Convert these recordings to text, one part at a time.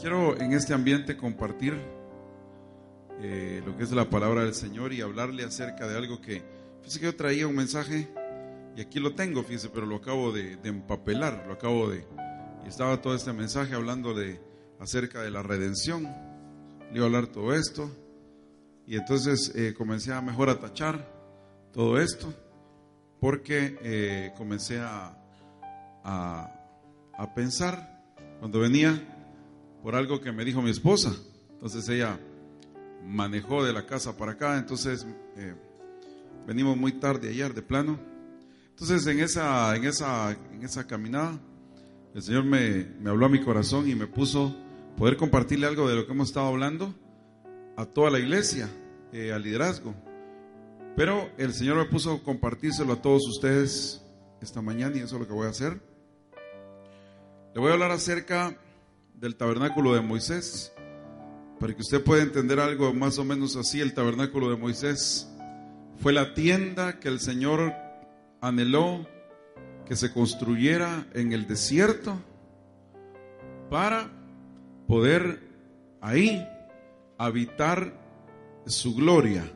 Quiero en este ambiente compartir eh, lo que es la palabra del Señor y hablarle acerca de algo que, fíjese que yo traía un mensaje y aquí lo tengo, fíjese, pero lo acabo de, empapelar, lo acabo de... Y estaba todo este mensaje hablando de acerca de la redención. Le iba a hablar todo esto. Y entonces eh, comencé a mejor a tachar todo esto porque eh, comencé a, a, a pensar cuando venía por algo que me dijo mi esposa. Entonces ella manejó de la casa para acá, entonces eh, venimos muy tarde ayer de plano. Entonces en esa, en esa, en esa caminada, el Señor me, me habló a mi corazón y me puso poder compartirle algo de lo que hemos estado hablando a toda la iglesia, eh, al liderazgo. Pero el Señor me puso compartírselo a todos ustedes esta mañana y eso es lo que voy a hacer. Le voy a hablar acerca del tabernáculo de Moisés, para que usted pueda entender algo más o menos así, el tabernáculo de Moisés fue la tienda que el Señor anheló que se construyera en el desierto para poder ahí habitar su gloria.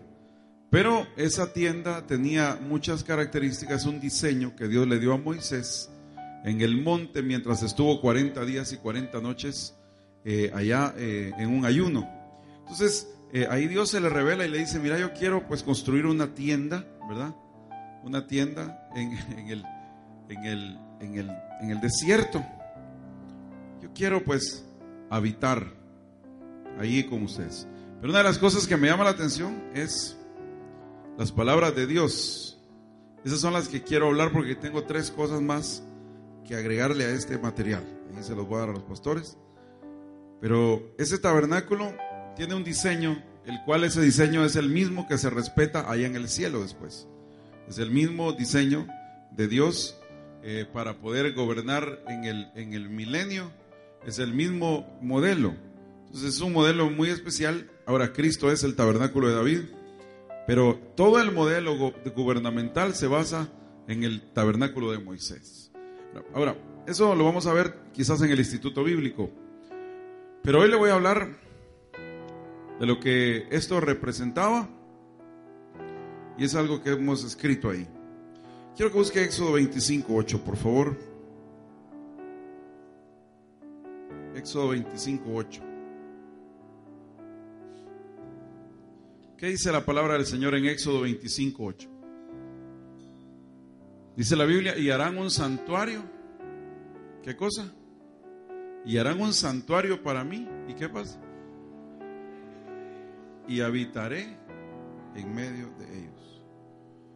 Pero esa tienda tenía muchas características, un diseño que Dios le dio a Moisés en el monte mientras estuvo 40 días y 40 noches eh, allá eh, en un ayuno. Entonces, eh, ahí Dios se le revela y le dice, mira, yo quiero pues construir una tienda, ¿verdad? Una tienda en, el, en, el, en, el, en el desierto. Yo quiero pues habitar ahí con ustedes. Pero una de las cosas que me llama la atención es las palabras de Dios. Esas son las que quiero hablar porque tengo tres cosas más que agregarle a este material. Ahí se los voy a dar a los pastores. Pero ese tabernáculo tiene un diseño, el cual ese diseño es el mismo que se respeta allá en el cielo después. Es el mismo diseño de Dios eh, para poder gobernar en el, en el milenio. Es el mismo modelo. Entonces es un modelo muy especial. Ahora Cristo es el tabernáculo de David. Pero todo el modelo gubernamental se basa en el tabernáculo de Moisés. Ahora, eso lo vamos a ver quizás en el Instituto Bíblico. Pero hoy le voy a hablar de lo que esto representaba y es algo que hemos escrito ahí. Quiero que busque Éxodo 25, 8, por favor. Éxodo 25, 8. ¿Qué dice la palabra del Señor en Éxodo 25, 8? Dice la Biblia, y harán un santuario. ¿Qué cosa? Y harán un santuario para mí. ¿Y qué pasa? Y habitaré en medio de ellos.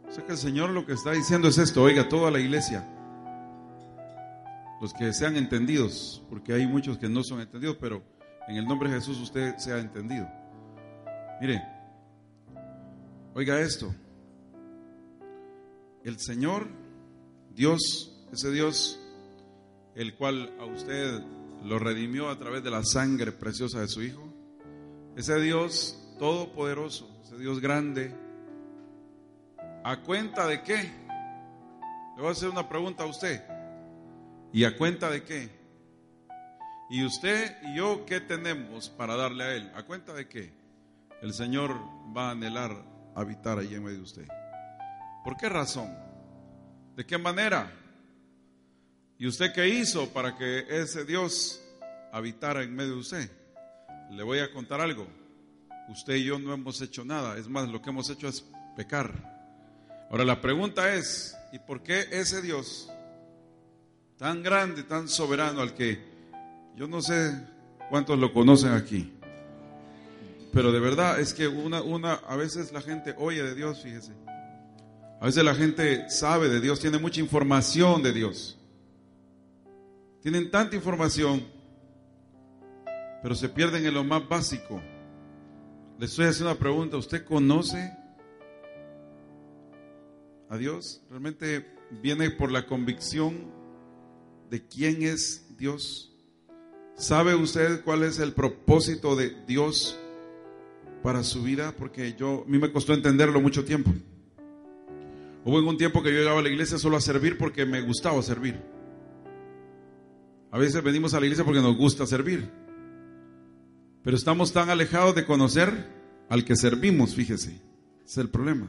O sea que el Señor lo que está diciendo es esto, oiga, toda la iglesia, los que sean entendidos, porque hay muchos que no son entendidos, pero en el nombre de Jesús usted sea entendido. Mire, oiga esto, el Señor Dios, ese Dios, el cual a usted lo redimió a través de la sangre preciosa de su Hijo, ese Dios todopoderoso, ese Dios grande, ¿a cuenta de qué? Le voy a hacer una pregunta a usted. ¿Y a cuenta de qué? ¿Y usted y yo qué tenemos para darle a Él? ¿A cuenta de qué? El Señor va a anhelar habitar allí en medio de usted. ¿Por qué razón? ¿De qué manera? ¿Y usted qué hizo para que ese Dios habitara en medio de usted? Le voy a contar algo. Usted y yo no hemos hecho nada. Es más, lo que hemos hecho es pecar. Ahora la pregunta es, ¿y por qué ese Dios tan grande, tan soberano al que yo no sé cuántos lo conocen aquí? Pero de verdad es que una, una, a veces la gente oye de Dios, fíjese a veces la gente sabe de Dios, tiene mucha información de Dios. Tienen tanta información, pero se pierden en lo más básico. Les estoy haciendo una pregunta, ¿usted conoce a Dios? ¿Realmente viene por la convicción de quién es Dios? ¿Sabe usted cuál es el propósito de Dios para su vida? Porque yo, a mí me costó entenderlo mucho tiempo. Hubo un tiempo que yo llegaba a la iglesia solo a servir porque me gustaba servir. A veces venimos a la iglesia porque nos gusta servir. Pero estamos tan alejados de conocer al que servimos, fíjese. Ese es el problema.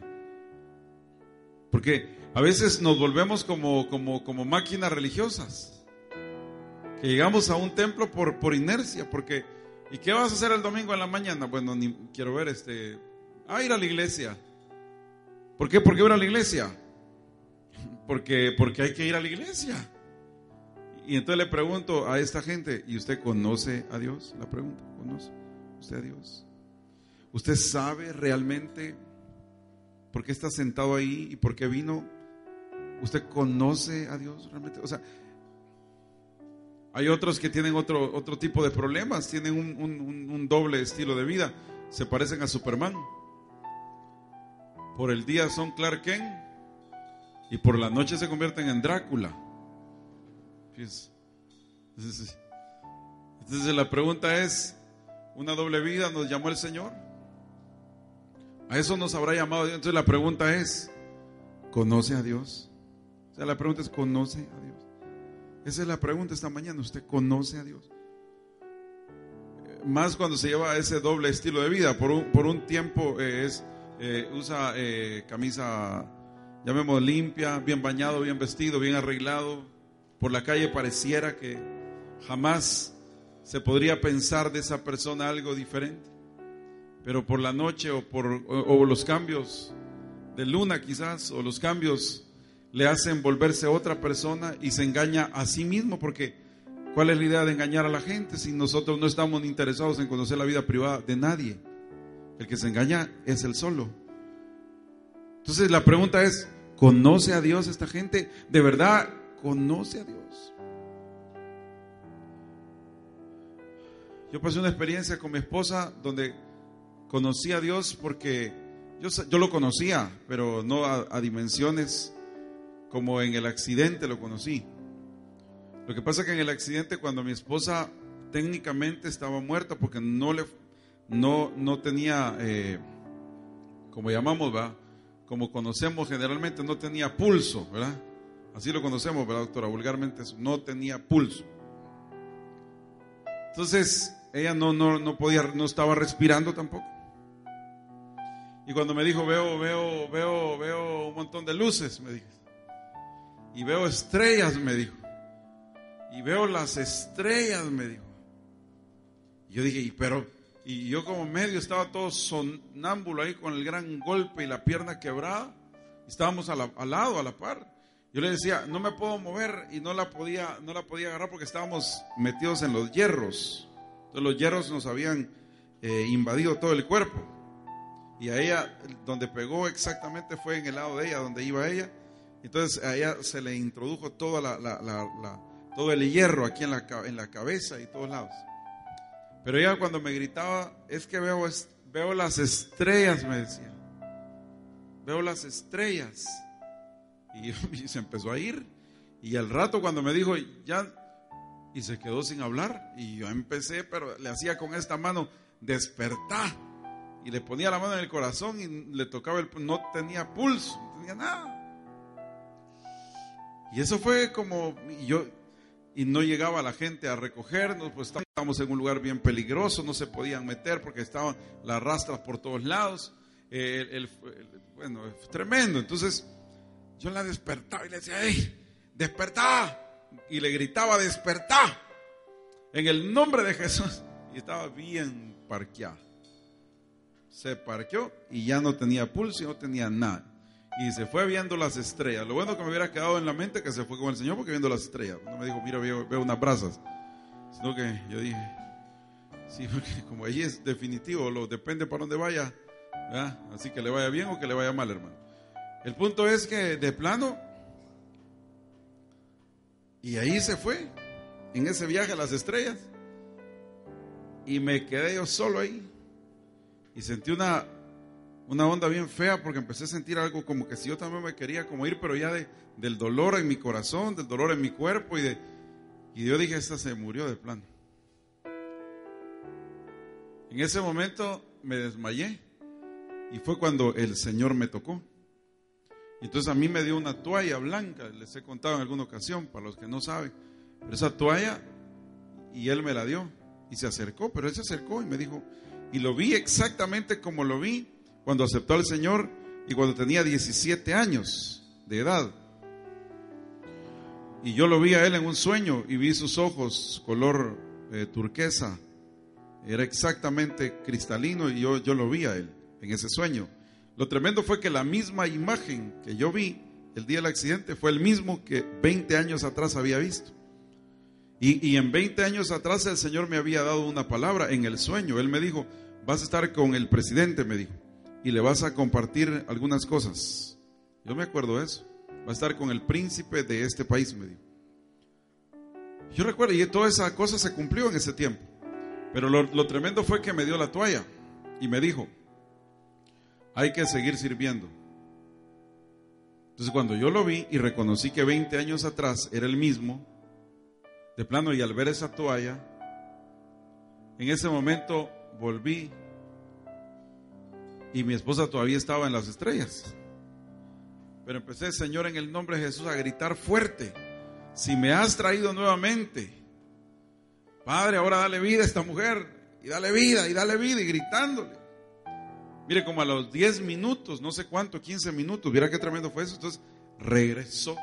Porque a veces nos volvemos como, como, como máquinas religiosas. Que llegamos a un templo por, por inercia, porque ¿y qué vas a hacer el domingo en la mañana? Bueno, ni quiero ver este. Ah, ir a la iglesia. ¿Por qué? ¿Por qué ir a la iglesia? Porque, porque hay que ir a la iglesia. Y entonces le pregunto a esta gente, ¿y usted conoce a Dios? La pregunta, ¿conoce usted a Dios? ¿Usted sabe realmente por qué está sentado ahí y por qué vino? ¿Usted conoce a Dios realmente? O sea, hay otros que tienen otro, otro tipo de problemas, tienen un, un doble estilo de vida, se parecen a Superman. Por el día son Clark Kent y por la noche se convierten en Drácula. Entonces, la pregunta es, ¿una doble vida nos llamó el Señor? A eso nos habrá llamado Dios. Entonces la pregunta es, ¿conoce a Dios? O sea, la pregunta es, ¿conoce a Dios? Esa es la pregunta esta mañana. ¿Usted conoce a Dios? Más cuando se lleva ese doble estilo de vida. Por un, por un tiempo eh, es eh, usa eh, camisa, llamemos limpia, bien bañado, bien vestido, bien arreglado. Por la calle pareciera que jamás se podría pensar de esa persona algo diferente. Pero por la noche o por o los cambios de luna quizás, o los cambios le hacen volverse otra persona y se engaña a sí mismo porque ¿cuál es la idea de engañar a la gente si nosotros no estamos interesados en conocer la vida privada de nadie? El que se engaña es el solo. Entonces la pregunta es, ¿conoce a Dios esta gente? ¿De verdad conoce a Dios? Yo pasé una experiencia con mi esposa donde conocí a Dios porque yo, yo lo conocía, pero no a, a dimensiones como en el accidente lo conocí. Lo que pasa es que en el accidente cuando mi esposa técnicamente estaba muerta porque no le no, no tenía, eh, como llamamos, ¿verdad? Como conocemos generalmente, no tenía pulso, ¿verdad? Así lo conocemos, ¿verdad, doctora? Vulgarmente, no tenía pulso. Entonces, ella no, no, no podía, no estaba respirando tampoco. Y cuando me dijo, veo, veo, veo, veo un montón de luces, me dijo. Y veo estrellas, me dijo. Y veo las estrellas, me dijo. Y yo dije, pero y yo como medio estaba todo sonámbulo ahí con el gran golpe y la pierna quebrada. Estábamos al lado, a la par. Yo le decía, no me puedo mover y no la podía, no la podía agarrar porque estábamos metidos en los hierros. Entonces los hierros nos habían eh, invadido todo el cuerpo. Y a ella, donde pegó exactamente fue en el lado de ella, donde iba ella. Entonces a ella se le introdujo toda la, todo el hierro aquí en la, en la cabeza y todos lados. Pero ella cuando me gritaba, es que veo, veo las estrellas, me decía. Veo las estrellas. Y, se empezó a ir. Y al rato cuando me dijo, ya, y se quedó sin hablar. Y yo empecé, pero le hacía con esta mano, despertar. Y le ponía la mano en el corazón y le tocaba el, no tenía pulso, no tenía nada. Y eso fue como, yo, y no llegaba la gente a recogernos, pues estábamos en un lugar bien peligroso, no se podían meter porque estaban las rastras por todos lados. bueno, tremendo. Entonces yo la despertaba y le decía, ¡hey, despertá! Y le gritaba, despertá, en el nombre de Jesús. Y estaba bien parqueado. Se parqueó y ya no tenía pulso y no tenía nada y se fue viendo las estrellas. Lo bueno que me hubiera quedado en la mente que se fue con el Señor porque viendo las estrellas. No me dijo, mira, veo, unas brasas. Sino que yo dije, sí, porque como allí es definitivo, lo, depende para dónde vaya. Así que le vaya bien o que le vaya mal, hermano. El punto es que de plano, y ahí se fue, en ese viaje a las estrellas. Y me quedé yo solo ahí. Y sentí una una onda bien fea porque empecé a sentir algo como que si yo también me quería como ir, pero ya de, del dolor en mi corazón, del dolor en mi cuerpo y de y yo dije, esta se murió de plano. En ese momento me desmayé y fue cuando el Señor me tocó. Y entonces a mí me dio una toalla blanca, les he contado en alguna ocasión, para los que no saben, pero esa toalla y Él me la dio. Y se acercó, pero él se acercó y me dijo, y lo vi exactamente como lo vi cuando aceptó al Señor y cuando tenía 17 años de edad. Y yo lo vi a él en un sueño y vi sus ojos color eh, turquesa. Era exactamente cristalino y yo, yo lo vi a él en ese sueño. Lo tremendo fue que la misma imagen que yo vi el día del accidente fue el mismo que 20 años atrás había visto. Y, y, en 20 años atrás el Señor me había dado una palabra en el sueño. Él me dijo, vas a estar con el presidente, me dijo, y le vas a compartir algunas cosas. Yo me acuerdo de eso. Va a estar con el príncipe de este país, me dijo. Yo recuerdo, y toda esa cosa se cumplió en ese tiempo. Pero lo, lo tremendo fue que me dio la toalla y me dijo, hay que seguir sirviendo. Entonces cuando yo lo vi y reconocí que 20 años atrás era el mismo, de plano y al ver esa toalla, en ese momento volví y mi esposa todavía estaba en las estrellas. Pero empecé, Señor, en el nombre de Jesús a gritar fuerte. Si me has traído nuevamente, Padre, ahora dale vida a esta mujer. Y dale vida, y dale vida, y gritándole. Mire, como a los 10 minutos, no sé cuánto, 15 minutos, mira qué tremendo fue eso. Entonces regresó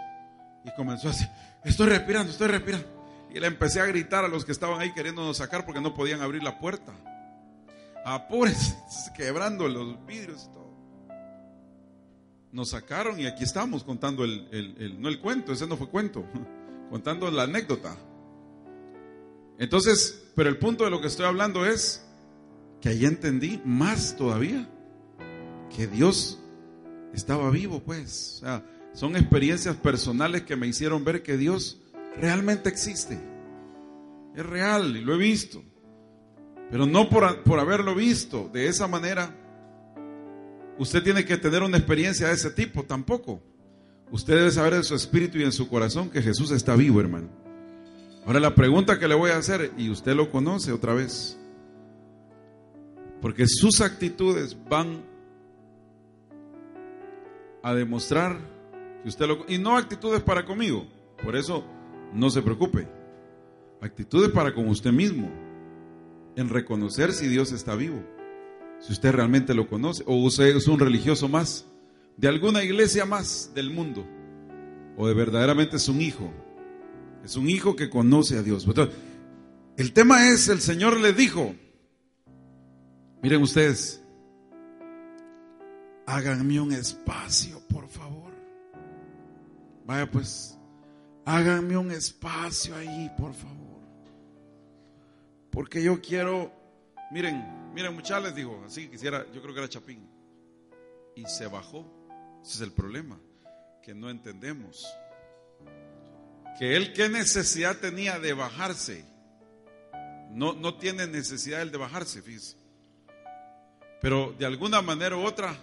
y comenzó así, estoy respirando, estoy respirando. Y le empecé a gritar a los que estaban ahí queriéndonos sacar porque no podían abrir la puerta. Apúrense, quebrando los vidrios y todo. Nos sacaron y aquí estamos contando el, no el cuento, ese no fue cuento, contando la anécdota. Entonces, pero el punto de lo que estoy hablando es que ahí entendí más todavía que Dios estaba vivo, pues. O sea, son experiencias personales que me hicieron ver que Dios realmente existe. Es real y lo he visto. Pero no por, por haberlo visto de esa manera, usted tiene que tener una experiencia de ese tipo, tampoco. Usted debe saber en su espíritu y en su corazón que Jesús está vivo, hermano. Ahora la pregunta que le voy a hacer, y usted lo conoce otra vez, porque sus actitudes van a demostrar que usted lo... Y no actitudes para conmigo, por eso no se preocupe. Actitudes para con usted mismo, en reconocer si Dios está vivo, si usted realmente lo conoce, o usted es un religioso más, de alguna iglesia más del mundo, o de verdaderamente es un hijo, es un hijo que conoce a Dios. el tema es, el Señor le dijo, miren ustedes, háganme un espacio, por favor. Vaya pues, háganme un espacio ahí, por favor. Porque yo quiero, miren, miren, muchachos les digo, así quisiera, yo creo que era Chapín. Y se bajó. Ese es el problema, que no entendemos. Que él qué necesidad tenía de bajarse. No, no tiene necesidad él de bajarse, fíjese. Pero de alguna manera u otra,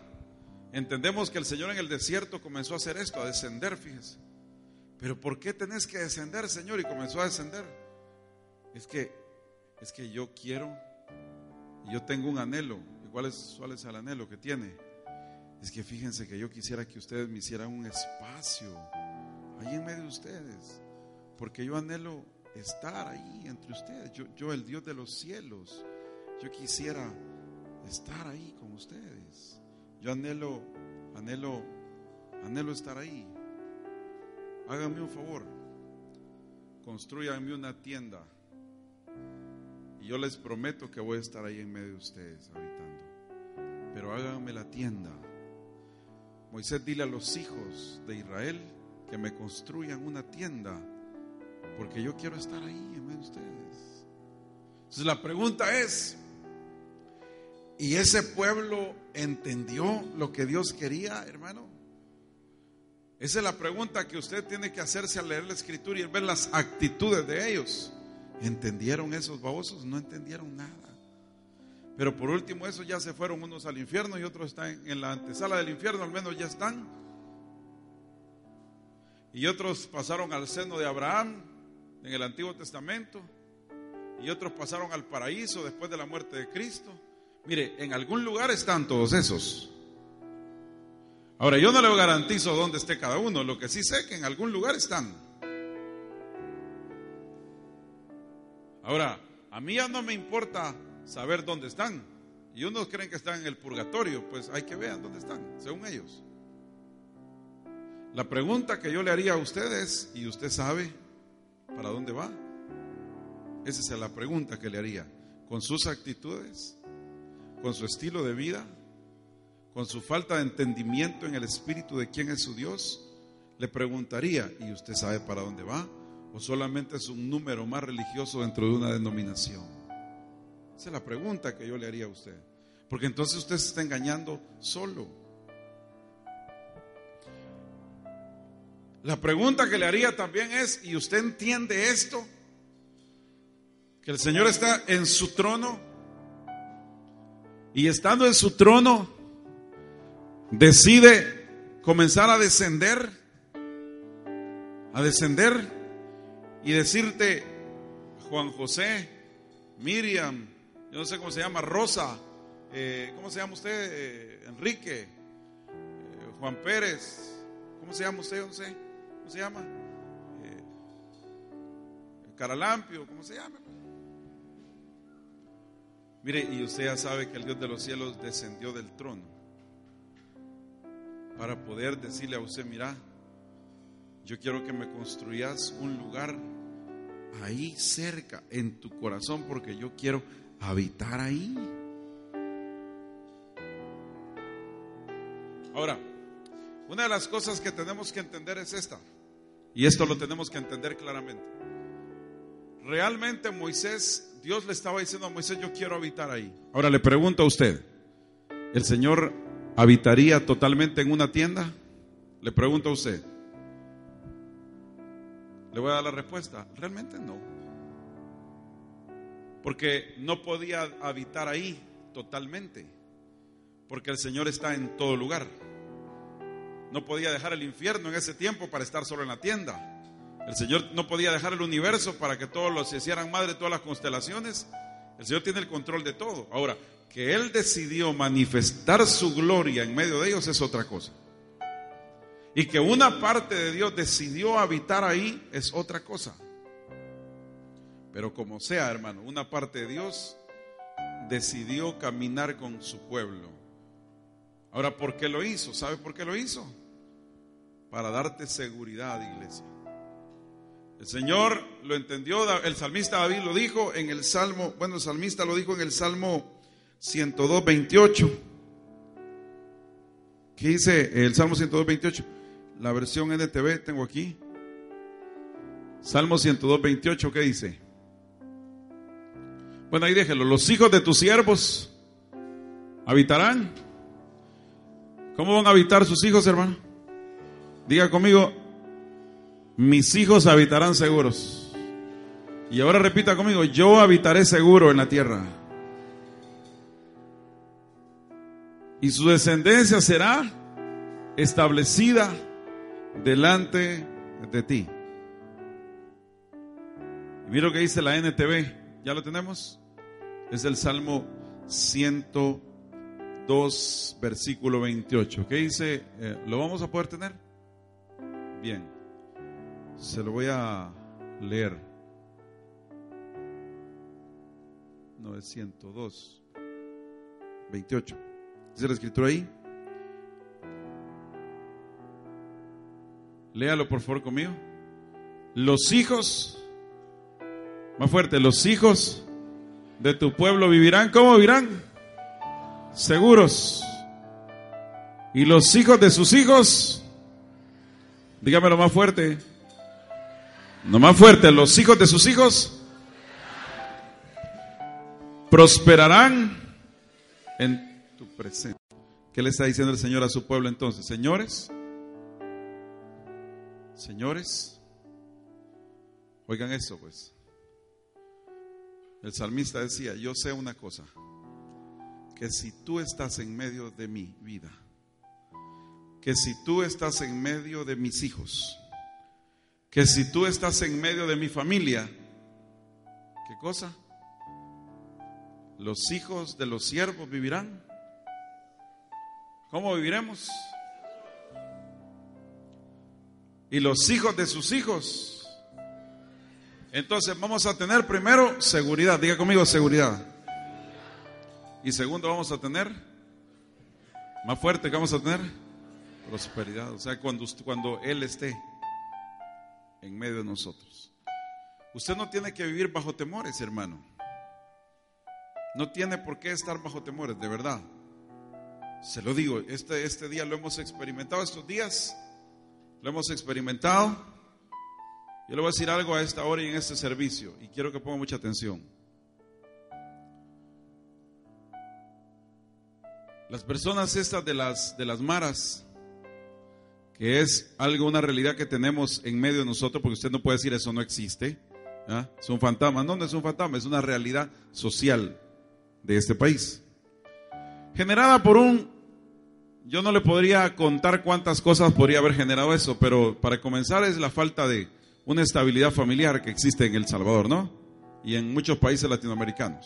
entendemos que el Señor en el desierto comenzó a hacer esto, a descender, fíjese. Pero ¿por qué tenés que descender, Señor? Y comenzó a descender. Es que, es que yo quiero, yo tengo un anhelo. ¿Y cuál es, cuál es el anhelo que tiene? Es que fíjense que yo quisiera que ustedes me hicieran un espacio ahí en medio de ustedes. Porque yo anhelo estar ahí entre ustedes. Yo, yo el Dios de los cielos, yo quisiera estar ahí con ustedes. Yo anhelo, anhelo, anhelo estar ahí. Háganme un favor, construyanme una tienda y yo les prometo que voy a estar ahí en medio de ustedes habitando. Pero háganme la tienda. Moisés, dile a los hijos de Israel que me construyan una tienda, porque yo quiero estar ahí en medio de ustedes. Entonces la pregunta es, ¿y ese pueblo entendió lo que Dios quería, hermano? Esa es la pregunta que usted tiene que hacerse al leer la escritura y ver las actitudes de ellos. ¿Entendieron esos babosos? No entendieron nada. Pero por último, esos ya se fueron unos al infierno y otros están en la antesala del infierno, al menos ya están. Y otros pasaron al seno de Abraham en el Antiguo Testamento. Y otros pasaron al paraíso después de la muerte de Cristo. Mire, en algún lugar están todos esos. Ahora, yo no le garantizo dónde esté cada uno, lo que sí sé que en algún lugar están. Ahora, a mí ya no me importa saber dónde están. Y unos creen que están en el purgatorio, pues hay que ver dónde están, según ellos. La pregunta que yo le haría a ustedes, y usted sabe para dónde va, esa es la pregunta que le haría. Con sus actitudes, con su estilo de vida, con su falta de entendimiento en el espíritu de quién es su Dios, le preguntaría, ¿y usted sabe para dónde va? ¿O solamente es un número más religioso dentro de una denominación? Esa es la pregunta que yo le haría a usted. Porque entonces usted se está engañando solo. La pregunta que le haría también es, ¿y usted entiende esto? Que el Señor está en su trono. Y estando en su trono, decide comenzar a descender, a descender y decirte, Juan José, Miriam, yo no sé cómo se llama, Rosa, eh, ¿cómo se llama usted? Eh, Enrique, eh, Juan Pérez, ¿cómo se llama usted? No sé, ¿cómo se llama? Caralampio, ¿cómo se llama? Mire, y usted ya sabe que el Dios de los cielos descendió del trono para poder decirle a usted, mira, yo quiero que me construyas un lugar ahí cerca, en tu corazón, porque yo quiero habitar ahí. Ahora, una de las cosas que tenemos que entender es esta, y esto lo tenemos que entender claramente. Realmente Moisés, Dios le estaba diciendo a Moisés, yo quiero habitar ahí. Ahora le pregunto a usted, ¿el Señor ¿Habitaría totalmente en una tienda? Le pregunto a usted. Le voy a dar la respuesta. Realmente no. Porque no podía habitar ahí totalmente. Porque el Señor está en todo lugar. No podía dejar el infierno en ese tiempo para estar solo en la tienda. El Señor no podía dejar el universo para que todos los se hicieran madre todas las constelaciones. El Señor tiene el control de todo. Ahora, que Él decidió manifestar su gloria en medio de ellos es otra cosa. Y que una parte de Dios decidió habitar ahí es otra cosa. Pero como sea, hermano, una parte de Dios decidió caminar con su pueblo. Ahora, ¿por qué lo hizo? ¿Sabe por qué lo hizo? Para darte seguridad, iglesia. El Señor lo entendió, el salmista David lo dijo en el Salmo, bueno, el salmista lo dijo en el Salmo 102, 28. ¿Qué dice el Salmo 102, 28? La versión NTV tengo aquí. Salmo 102, 28, ¿qué dice? Bueno, ahí déjelo. Los hijos de tus siervos habitarán. ¿Cómo van a habitar sus hijos, hermano? Diga conmigo, mis hijos habitarán seguros. Y ahora repita conmigo, yo habitaré seguro en la tierra. y su descendencia será establecida delante de ti. Y mira lo que dice la NTV, ¿ya lo tenemos? Es el Salmo 102, versículo 28. ¿Qué dice? Eh, ¿Lo vamos a poder tener? Bien, se lo voy a leer. 902, 28. ¿Dice la escritura ahí? Léalo por favor conmigo. Los hijos, más fuerte, los hijos de tu pueblo vivirán, ¿cómo vivirán? Seguros. Y los hijos de sus hijos, dígamelo más fuerte, no más fuerte, los hijos de sus hijos prosperarán en presente. ¿Qué le está diciendo el Señor a su pueblo entonces? Señores, señores, oigan eso pues. El salmista decía, yo sé una cosa, que si tú estás en medio de mi vida, que si tú estás en medio de mis hijos, que si tú estás en medio de mi familia, ¿qué cosa? Los hijos de los siervos vivirán ¿Cómo viviremos? Y los hijos de sus hijos Entonces vamos a tener primero seguridad, diga conmigo seguridad. Y segundo vamos a tener, más fuerte que vamos a tener, prosperidad. O sea, cuando, cuando Él esté en medio de nosotros. Usted no tiene que vivir bajo temores, hermano. No tiene por qué estar bajo temores, de verdad. Se lo digo, este, este día lo hemos experimentado, estos días lo hemos experimentado. Yo le voy a decir algo a esta hora y en este servicio, y quiero que ponga mucha atención. Las personas estas de las, de las maras, que es algo, una realidad que tenemos en medio de nosotros, porque usted no puede decir eso no existe, ¿ah? es un fantasma, no, no es un fantasma, es una realidad social de este país. Generada por un, yo no le podría contar cuántas cosas podría haber generado eso, pero para comenzar es la falta de una estabilidad familiar que existe en El Salvador, ¿no? Y en muchos países latinoamericanos.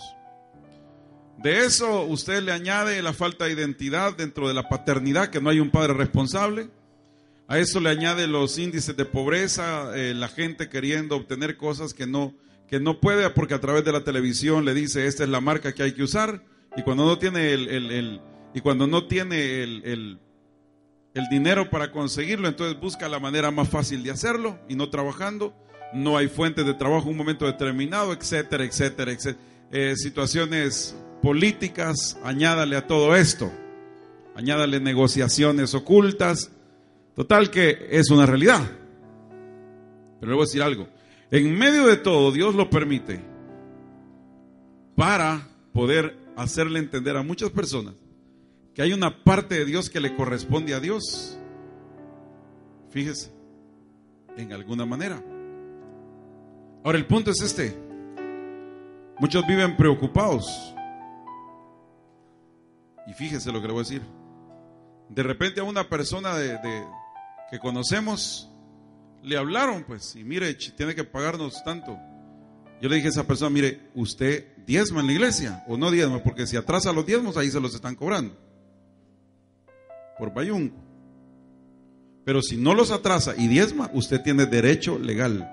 De eso usted le añade la falta de identidad dentro de la paternidad, que no hay un padre responsable. A eso le añade los índices de pobreza, eh, la gente queriendo obtener cosas que no, que no puede porque a través de la televisión le dice esta es la marca que hay que usar y cuando no tiene el, el, y cuando no tiene el, el dinero para conseguirlo, entonces busca la manera más fácil de hacerlo y no trabajando. No hay fuentes de trabajo en un momento determinado, etcétera, etcétera, etcétera. Eh, situaciones políticas, añádale a todo esto, añádale negociaciones ocultas, total que es una realidad. Pero le voy a decir algo, en medio de todo Dios lo permite para poder hacerle entender a muchas personas que hay una parte de Dios que le corresponde a Dios. Fíjese, en alguna manera. Ahora el punto es este. Muchos viven preocupados y fíjese lo que le voy a decir. De repente a una persona de, que conocemos le hablaron, pues, y mire, tiene que pagarnos tanto. Yo le dije a esa persona, mire, usted diezma en la iglesia o no diezma, porque si atrasa los diezmos, ahí se los están cobrando. Por bayún. Pero si no los atrasa y diezma, usted tiene derecho legal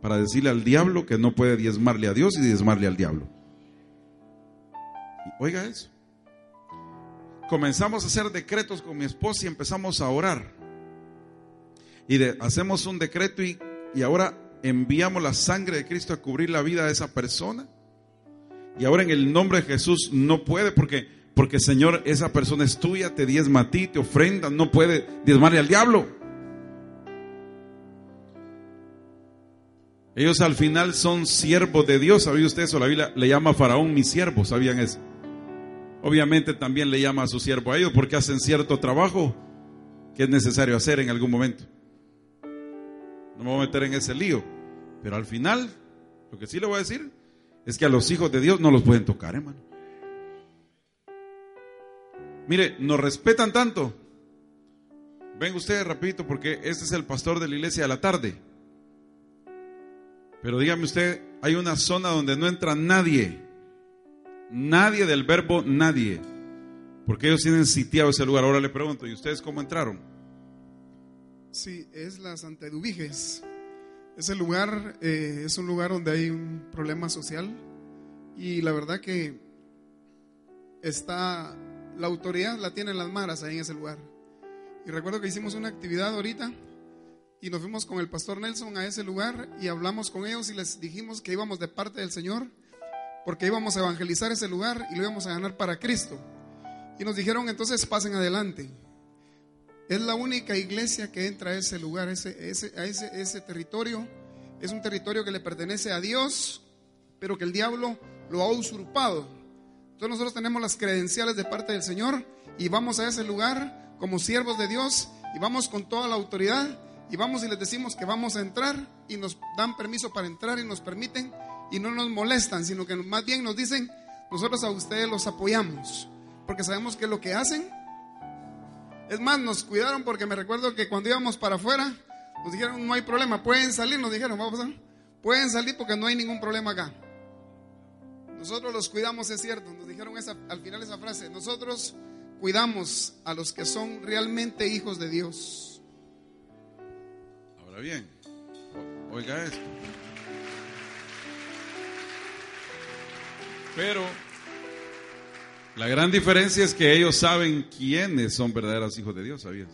para decirle al diablo que no puede diezmarle a Dios y diezmarle al diablo. oiga eso comenzamos a hacer decretos con mi esposa y empezamos a orar. Y hacemos un decreto y, y ahora enviamos la sangre de Cristo a cubrir la vida de esa persona. Y ahora en el nombre de Jesús no puede porque, porque Señor, esa persona es tuya, te diezma a ti, te ofrenda, no puede diezmarle al diablo. Ellos al final son siervos de Dios. ¿Sabía usted eso? La Biblia le llama a Faraón mi siervo. ¿Sabían eso? Obviamente también le llama a su siervo a ellos porque hacen cierto trabajo que es necesario hacer en algún momento. No me voy a meter en ese lío. Pero al final, lo que sí le voy a decir es que a los hijos de Dios no los pueden tocar, hermano. Mire, nos respetan tanto. Venga ustedes rapidito porque este es el pastor de la iglesia de la tarde. Pero dígame usted, hay una zona donde no entra nadie. Nadie del verbo nadie. Porque ellos tienen sitiado ese lugar. Ahora le pregunto, ¿y ustedes cómo entraron? Sí, es la Santa Eduviges. Ese lugar eh, es un lugar donde hay un problema social y la verdad que está, la autoridad la tienen las maras ahí en ese lugar. Y recuerdo que hicimos una actividad ahorita y nos fuimos con el pastor Nelson a ese lugar y hablamos con ellos y les dijimos que íbamos de parte del Señor porque íbamos a evangelizar ese lugar y lo íbamos a ganar para Cristo. Y nos dijeron entonces pasen adelante. Es la única iglesia que entra a ese lugar, a ese, ese territorio. Es un territorio que le pertenece a Dios, pero que el diablo lo ha usurpado. Entonces nosotros tenemos las credenciales de parte del Señor y vamos a ese lugar como siervos de Dios y vamos con toda la autoridad y vamos y les decimos que vamos a entrar y nos dan permiso para entrar y nos permiten y no nos molestan, sino que más bien nos dicen, nosotros a ustedes los apoyamos, porque sabemos que lo que hacen, es más, nos cuidaron porque me recuerdo que cuando íbamos para afuera, nos dijeron, no hay problema, pueden salir, nos dijeron, vamos a pueden salir porque no hay ningún problema acá. Nosotros los cuidamos, es cierto, nos dijeron esa, al final esa frase, nosotros cuidamos a los que son realmente hijos de Dios. Ahora bien, oiga esto. Pero la gran diferencia es que ellos saben quiénes son verdaderos hijos de Dios, ¿sabías?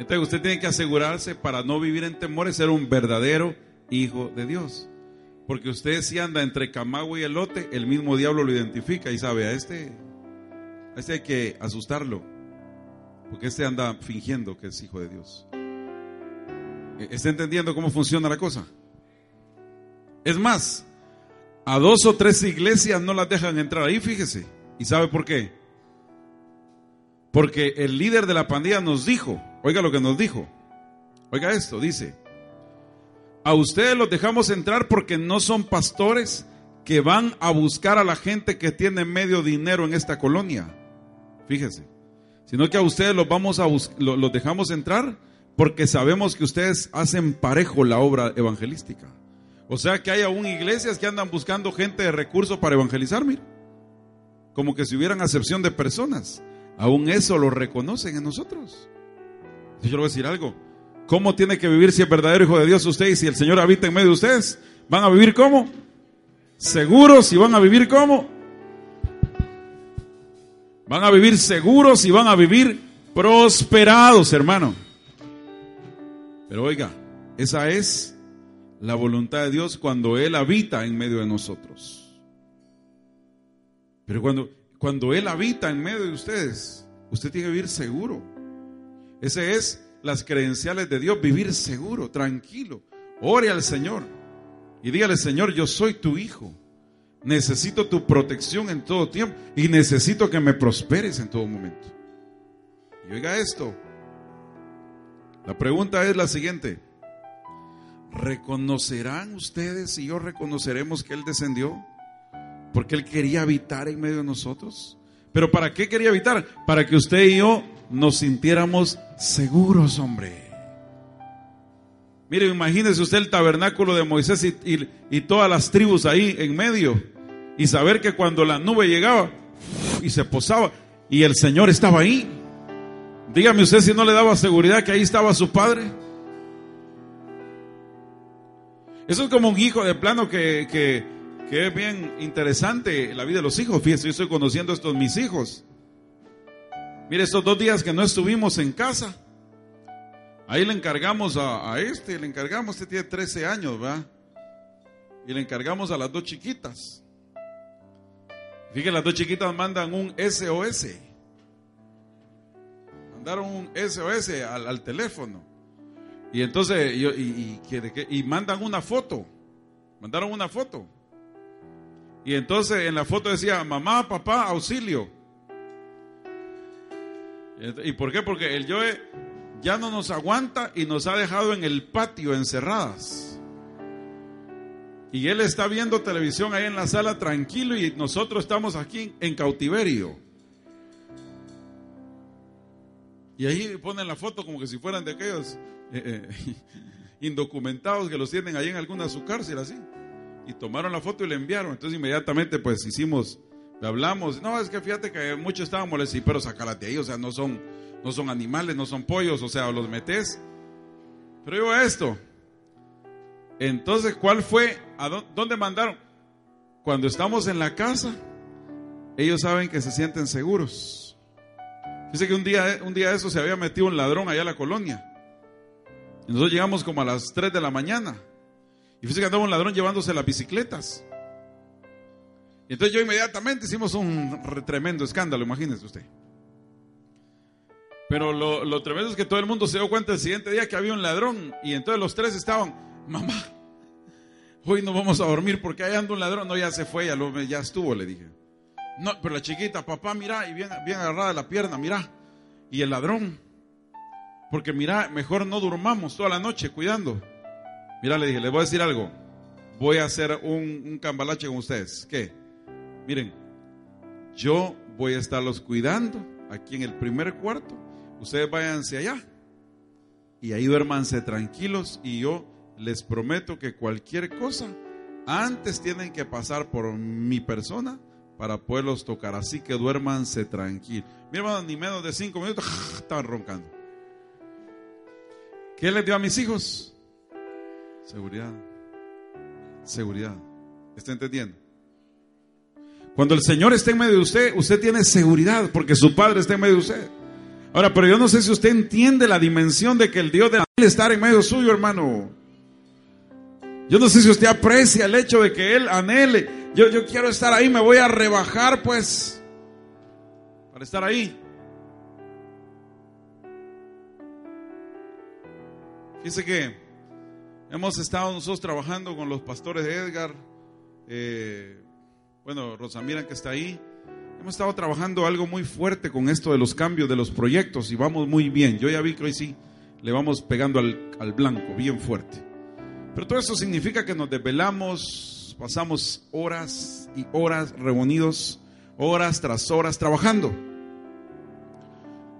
Entonces usted tiene que asegurarse para no vivir en temores, ser un verdadero hijo de Dios. Porque usted si anda entre Camagüey y Elote, el mismo diablo lo identifica y sabe, a este, a este hay que asustarlo. Porque este anda fingiendo que es hijo de Dios. ¿E-, ¿Está entendiendo cómo funciona la cosa? Es más, a dos o tres iglesias no las dejan entrar ahí, fíjese. ¿Y sabe por qué? Porque el líder de la pandilla nos dijo, oiga lo que nos dijo, oiga esto, dice, a ustedes los dejamos entrar porque no son pastores que van a buscar a la gente que tiene medio dinero en esta colonia. Fíjese, sino que a ustedes los vamos a los dejamos entrar porque sabemos que ustedes hacen parejo la obra evangelística. O sea que hay aún iglesias que andan buscando gente de recursos para evangelizar, mira como que si hubieran acepción de personas. Aún eso lo reconocen en nosotros. Yo le voy a decir algo. ¿Cómo tiene que vivir si es verdadero hijo de Dios usted y si el Señor habita en medio de ustedes? ¿Van a vivir cómo? ¿Seguros y van a vivir cómo? Van a vivir seguros y van a vivir prosperados, hermano. Pero oiga, esa es la voluntad de Dios cuando Él habita en medio de nosotros. Pero cuando, cuando Él habita en medio de ustedes, usted tiene que vivir seguro. Ese es las credenciales de Dios, vivir seguro, tranquilo. Ore al Señor y dígale, Señor, yo soy tu hijo. Necesito tu protección en todo tiempo y necesito que me prosperes en todo momento. Y oiga esto. La pregunta es la siguiente. ¿Reconocerán ustedes y yo reconoceremos que Él descendió? porque Él quería habitar en medio de nosotros. Pero ¿para qué quería habitar? Para que usted y yo nos sintiéramos seguros, hombre. Mire, imagínese usted el tabernáculo de Moisés y, y, todas las tribus ahí en medio. Y saber que cuando la nube llegaba y se posaba y el Señor estaba ahí. Dígame usted si no le daba seguridad que ahí estaba su padre. Eso es como un hijo de plano que, que, que es bien interesante la vida de los hijos. Fíjense, yo estoy conociendo a estos mis hijos. Mire, estos dos días que no estuvimos en casa, ahí le encargamos a, este, le encargamos, este tiene 13 años, ¿va? Y le encargamos a las dos chiquitas. Fíjense, las dos chiquitas mandan un SOS. Mandaron un SOS al, teléfono. Y entonces, y, y mandan una foto. Mandaron una foto. Y entonces en la foto decía, mamá, papá, auxilio. ¿Y por qué? Porque el Joe ya no nos aguanta y nos ha dejado en el patio encerradas. Y él está viendo televisión ahí en la sala tranquilo y nosotros estamos aquí en cautiverio. Y ahí ponen la foto como que si fueran de aquellos eh, eh, indocumentados que los tienen ahí en alguna su cárcel así y tomaron la foto y le enviaron. Entonces inmediatamente pues hicimos, le hablamos, no, es que fíjate que muchos estaban molestos, pero sacalas de ahí, o sea, no son, no son animales, no son pollos, o sea, los metes. Pero digo esto, entonces, ¿cuál fue? ¿A dónde mandaron? Cuando estamos en la casa, ellos saben que se sienten seguros. Dice que un día, un día de eso se había metido un ladrón allá a la colonia. Y nosotros llegamos como a las 3 de la mañana. Y fíjese que andaba un ladrón llevándose las bicicletas. Y entonces yo inmediatamente hicimos un tremendo escándalo, imagínese usted. Pero lo, tremendo es que todo el mundo se dio cuenta el siguiente día que había un ladrón. Y entonces los tres estaban, mamá, hoy no vamos a dormir porque ahí anda un ladrón. No, ya se fue, ya, ya estuvo, le dije. No, pero la chiquita, papá, mira, y bien, bien agarrada la pierna, mira. Y el ladrón, porque mira, mejor no durmamos toda la noche cuidando. Mira, le dije, les voy a decir algo. Voy a hacer un, cambalache con ustedes. ¿Qué? Miren, yo voy a estarlos cuidando aquí en el primer cuarto. Ustedes váyanse allá y ahí duérmanse tranquilos y yo les prometo que cualquier cosa antes tienen que pasar por mi persona para poderlos tocar. Así que duérmanse tranquilos. Mi hermano, ni menos de cinco minutos estaban roncando. ¿Qué les dio a mis hijos? Seguridad. Seguridad. ¿Está entendiendo? Cuando el Señor está en medio de usted, usted tiene seguridad porque su Padre está en medio de usted. Ahora, pero yo no sé si usted entiende la dimensión de que el Dios de Él estar en medio suyo, hermano. Yo no sé si usted aprecia el hecho de que Él anhele. Yo, yo quiero estar ahí, me voy a rebajar, pues, para estar ahí. Fíjese que hemos estado nosotros trabajando con los pastores de Edgar, eh, bueno, Rosamira que está ahí. Hemos estado trabajando algo muy fuerte con esto de los cambios de los proyectos y vamos muy bien. Yo ya vi que hoy sí le vamos pegando al, al blanco, bien fuerte. Pero todo eso significa que nos desvelamos, pasamos horas y horas reunidos, horas tras horas trabajando.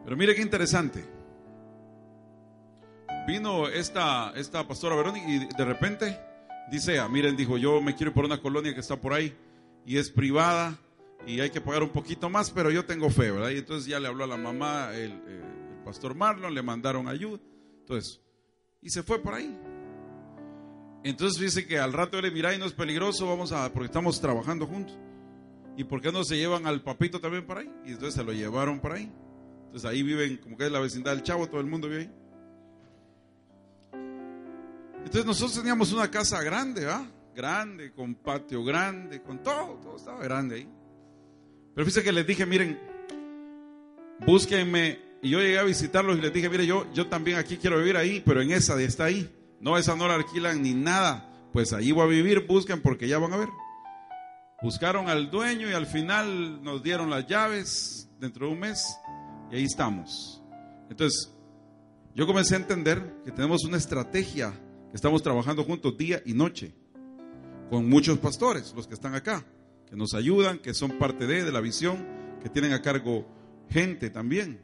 Pero mire qué interesante vino esta, esta pastora Verónica y de repente dice, ah, miren, dijo, yo me quiero ir por una colonia que está por ahí y es privada y hay que pagar un poquito más, pero yo tengo fe, ¿verdad? Y entonces ya le habló a la mamá, el, el pastor Marlon, le mandaron ayuda, entonces, y se fue por ahí. Entonces dice que al rato le mira y no es peligroso, vamos a, porque estamos trabajando juntos. ¿Y por qué no se llevan al papito también por ahí? Y entonces se lo llevaron por ahí. Entonces ahí viven, como que es la vecindad del Chavo, todo el mundo vive ahí. Entonces nosotros teníamos una casa grande, ¿ah? Grande, con patio grande, con todo, todo estaba grande ahí. Pero fíjense que les dije, miren, búsquenme. Y yo llegué a visitarlos y les dije, mire, yo, yo también aquí quiero vivir ahí, pero en esa de está ahí. No, esa no la alquilan ni nada. Pues allí voy a vivir, busquen porque ya van a ver. Buscaron al dueño y al final nos dieron las llaves dentro de un mes y ahí estamos. Entonces, yo comencé a entender que tenemos una estrategia Estamos trabajando juntos día y noche con muchos pastores, los que están acá, que nos ayudan, que son parte de, de la visión, que tienen a cargo gente también.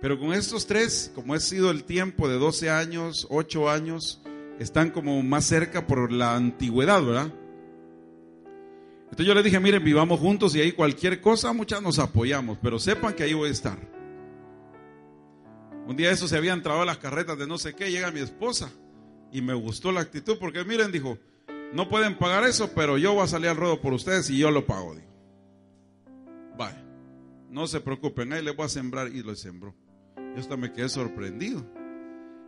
Pero con estos tres, como ha sido el tiempo de 12 años, 8 años, están como más cerca por la antigüedad, ¿verdad? Entonces yo les dije, miren, vivamos juntos y ahí cualquier cosa, muchas nos apoyamos, pero sepan que ahí voy a estar. Un día eso se habían trabado las carretas de no sé qué, llega mi esposa y me gustó la actitud porque miren, dijo, no pueden pagar eso, pero yo voy a salir al ruedo por ustedes y yo lo pago. Vaya, no se preocupen, ahí les voy a sembrar y lo sembró. Yo hasta me quedé sorprendido.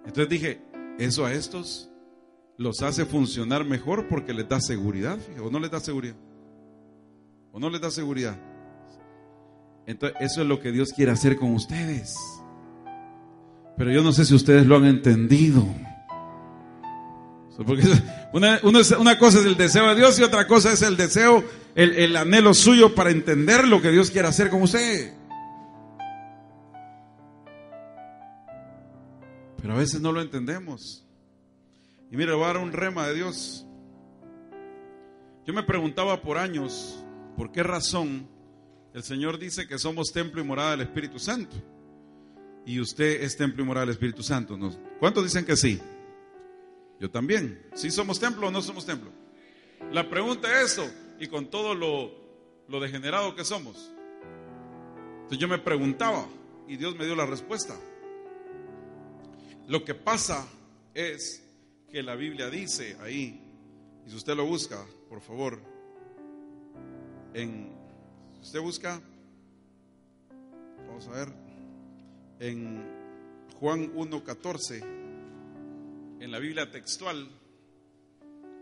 Entonces dije, eso a estos los hace funcionar mejor porque les da seguridad, o no les da seguridad. O no les da seguridad. Entonces, eso es lo que Dios quiere hacer con ustedes. Pero yo no sé si ustedes lo han entendido. Porque una, una, cosa es el deseo de Dios y otra cosa es el deseo, el, el anhelo suyo para entender lo que Dios quiere hacer con usted. Pero a veces no lo entendemos. Y mire, voy a dar un rema de Dios. Yo me preguntaba por años por qué razón el Señor dice que somos templo y morada del Espíritu Santo. Y usted es templo y morada del Espíritu Santo. ¿Cuántos dicen que sí? Yo también. ¿Sí somos templo o no somos templo? La pregunta es eso, y con todo lo, lo degenerado que somos. Entonces yo me preguntaba y Dios me dio la respuesta. Lo que pasa es que la Biblia dice ahí, y si usted lo busca, por favor, en, si usted busca, vamos a ver, en Juan 1.14 en la Biblia textual,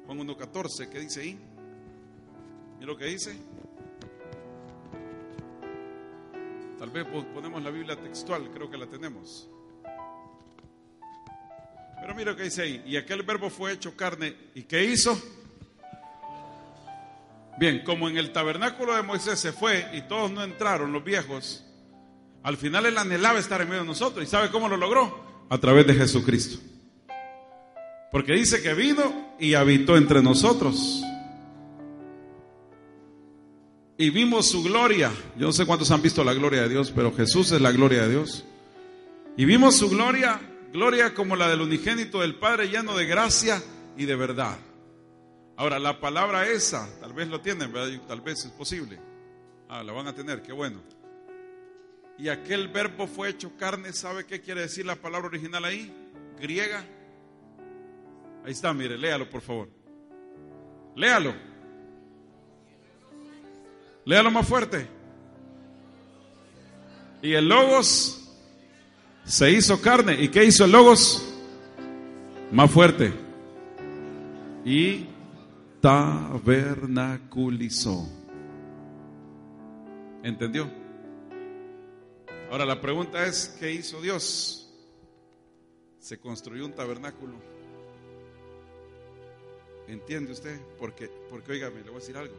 Juan 1.14, ¿qué dice ahí? ¿Y lo que dice? Tal vez ponemos la Biblia textual, creo que la tenemos. Pero mira lo que dice ahí. Y aquel verbo fue hecho carne. ¿Y qué hizo? Bien, como en el tabernáculo de Moisés se fue y todos no entraron, los viejos, al final él anhelaba estar en medio de nosotros. ¿Y sabe cómo lo logró? A través de Jesucristo. Porque dice que vino y habitó entre nosotros. Y vimos su gloria. Yo no sé cuántos han visto la gloria de Dios, pero Jesús es la gloria de Dios. Y vimos su gloria, gloria como la del unigénito del Padre, lleno de gracia y de verdad. Ahora, la palabra esa, tal vez lo tienen, ¿verdad? Tal vez es posible. Ah, la van a tener, qué bueno. Y aquel verbo fue hecho carne, ¿sabe qué quiere decir la palabra original ahí? Griega Ahí está, mire, léalo por favor. Léalo. Léalo más fuerte. Y el Logos se hizo carne. ¿Y qué hizo el Logos? Más fuerte. Y tabernaculizó. ¿Entendió? Ahora la pregunta es, ¿qué hizo Dios? Se construyó un tabernáculo. ¿Entiende usted? Porque, porque oígame, le voy a decir algo.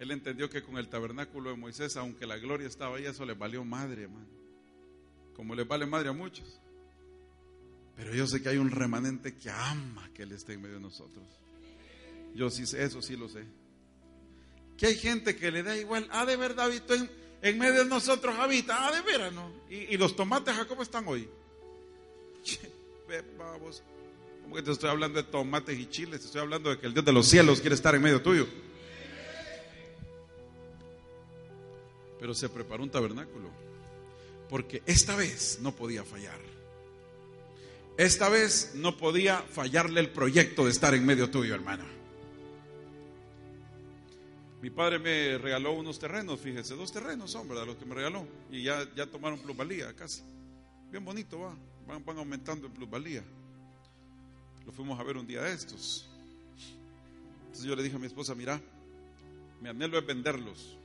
Él entendió que con el tabernáculo de Moisés, aunque la gloria estaba ahí, eso le valió madre, hermano. Como le vale madre a muchos. Pero yo sé que hay un remanente que ama que Él esté en medio de nosotros. Yo sí sé, eso sí lo sé. Que hay gente que le da igual, ah, de verdad, habitó en, medio de nosotros, habita, ah, de veras, ¿no? Y, los tomates, cómo están hoy? Vamos, ¿cómo que te estoy hablando de tomates y chiles? Te estoy hablando de que el Dios de los cielos quiere estar en medio tuyo. Pero se preparó un tabernáculo. Porque esta vez no podía fallar. Esta vez no podía fallarle el proyecto de estar en medio tuyo, hermano. Mi padre me regaló unos terrenos, fíjese, dos terrenos son, ¿verdad? Los que me regaló. Y ya, ya tomaron plusvalía casi. Bien bonito va, van, van aumentando en plusvalía. Fuimos a ver un día de estos. Entonces yo le dije a mi esposa, mira, mi anhelo es venderlos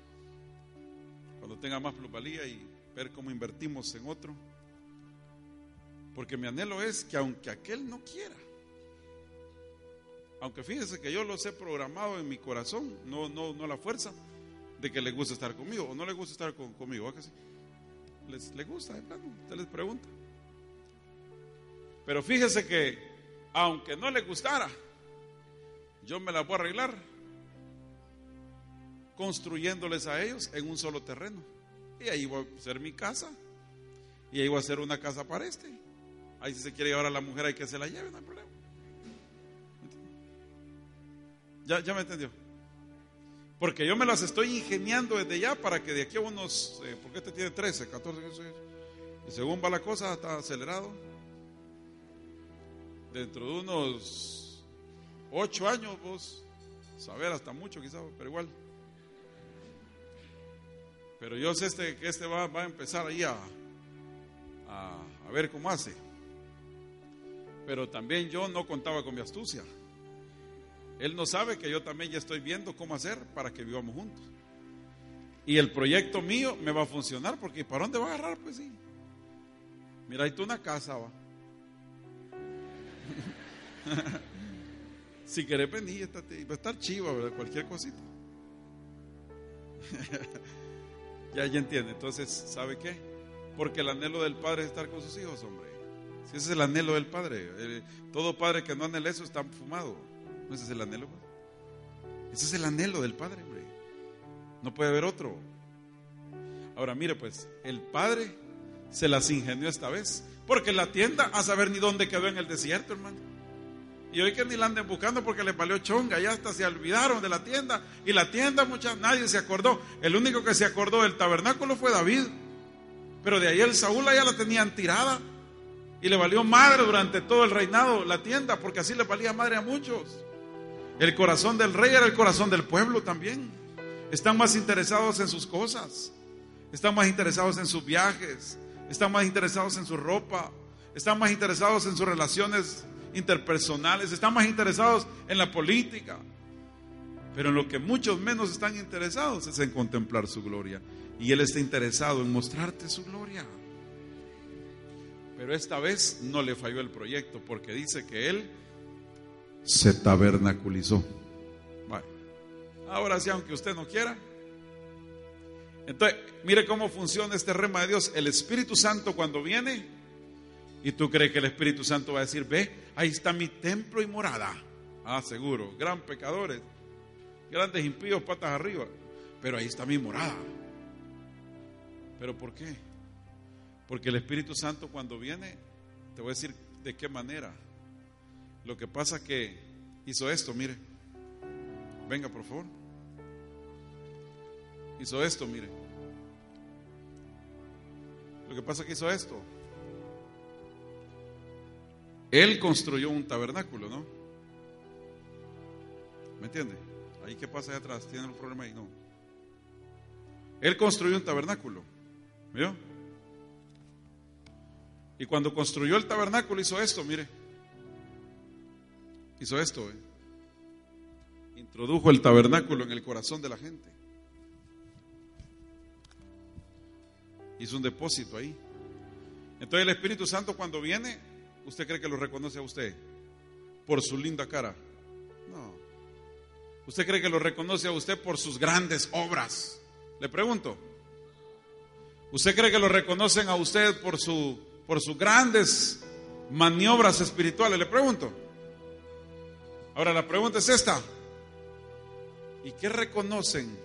cuando tenga más plusvalía y ver cómo invertimos en otro. Porque mi anhelo es que aunque aquel no quiera, aunque fíjese que yo los he programado en mi corazón, no, no, no la fuerza de que le guste estar conmigo o no le gusta estar conmigo, Les, le gusta, usted les pregunta. Pero fíjese que aunque no le gustara, yo me la voy a arreglar construyéndoles a ellos en un solo terreno. Y ahí va a ser mi casa. Y ahí va a ser una casa para este. Ahí si se quiere llevar a la mujer hay que se la lleve, no hay problema. ¿Ya, ya me entendió? Porque yo me las estoy ingeniando desde ya para que de aquí a unos, eh, porque este tiene 13, 14, y según va la cosa está acelerado. Dentro de unos 8 años, vos, saber hasta mucho quizás, pero igual. Pero yo sé este, que este va, a empezar ahí a, a, ver cómo hace. Pero también yo no contaba con mi astucia. Él no sabe que yo también ya estoy viendo cómo hacer para que vivamos juntos. Y el proyecto mío me va a funcionar porque ¿para dónde va a agarrar? Pues sí. Mira, hay tú una casa, va. si querés venir, va a estar chiva, ¿verdad? Cualquier cosita. Ya, ya entiende. Entonces, ¿sabe qué? Porque el anhelo del padre es estar con sus hijos, hombre. Si ese es el anhelo del padre. Todo padre que no anhela eso está fumado. ¿No ese es el anhelo? Ese es el anhelo del padre, hombre. No puede haber otro. Ahora, mire, pues, el padre se las ingenió esta vez. Porque la tienda, a saber ni dónde quedó en el desierto, hermano. Y hoy que ni la anden buscando porque les valió chonga, ya hasta se olvidaron de la tienda. Y la tienda, muchas, nadie se acordó. El único que se acordó del tabernáculo fue David. Pero de ahí el Saúl ya la tenían tirada. Y le valió madre durante todo el reinado la tienda, porque así le valía madre a muchos. El corazón del rey era el corazón del pueblo también. Están más interesados en sus cosas. Están más interesados en sus viajes. Están más interesados en su ropa. Están más interesados en sus relaciones interpersonales, están más interesados en la política. Pero en lo que muchos menos están interesados es en contemplar su gloria. Y Él está interesado en mostrarte su gloria. Pero esta vez no le falló el proyecto porque dice que Él se tabernaculizó. Ahora sí, aunque usted no quiera. Entonces, mire cómo funciona este rema de Dios. El Espíritu Santo cuando viene, y tú crees que el Espíritu Santo va a decir, ve, ahí está mi templo y morada. Ah, seguro, gran pecadores, grandes impíos, patas arriba. Pero ahí está mi morada. ¿Pero por qué? Porque el Espíritu Santo cuando viene, te voy a decir de qué manera. Lo que pasa que hizo esto, mire. Venga, por favor. Hizo esto, mire. Lo que pasa que hizo esto. Él construyó un tabernáculo, ¿no? ¿Me entiende? Ahí qué pasa allá atrás, ¿tienen un problema ahí? No. Él construyó un tabernáculo. ¿Vio? Y cuando construyó el tabernáculo hizo esto, mire. Hizo esto. ¿eh? Introdujo el tabernáculo en el corazón de la gente. Hizo un depósito ahí. Entonces el Espíritu Santo cuando viene, ¿usted cree que lo reconoce a usted? Por su linda cara. No. ¿Usted cree que lo reconoce a usted por sus grandes obras? Le pregunto. ¿Usted cree que lo reconocen a usted por, su, por sus grandes maniobras espirituales? Le pregunto. Ahora la pregunta es esta. ¿Y qué reconocen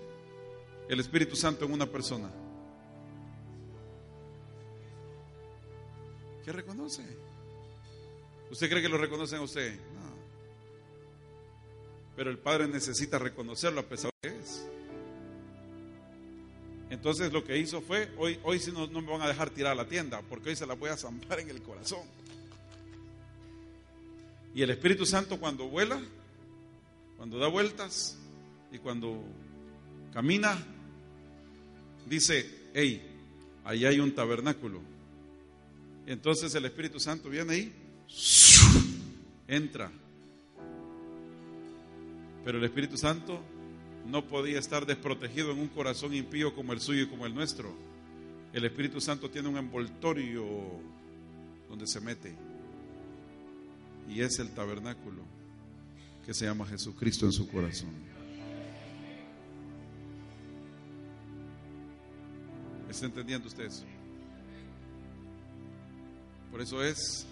el Espíritu Santo en una persona? ¿Qué reconoce? ¿Usted cree que lo reconocen a usted? No. Pero el Padre necesita reconocerlo a pesar de que es. Entonces lo que hizo fue, hoy, hoy no, no, me van a dejar tirar a la tienda, porque hoy se la voy a zampar en el corazón. Y el Espíritu Santo cuando vuela, cuando da vueltas y cuando camina, dice, hey, ahí hay un tabernáculo. Entonces el Espíritu Santo viene ahí, entra. Pero el Espíritu Santo no podía estar desprotegido en un corazón impío como el suyo y como el nuestro. El Espíritu Santo tiene un envoltorio donde se mete. Y es el tabernáculo que se llama Jesucristo en su corazón. ¿Está entendiendo usted eso? Por eso es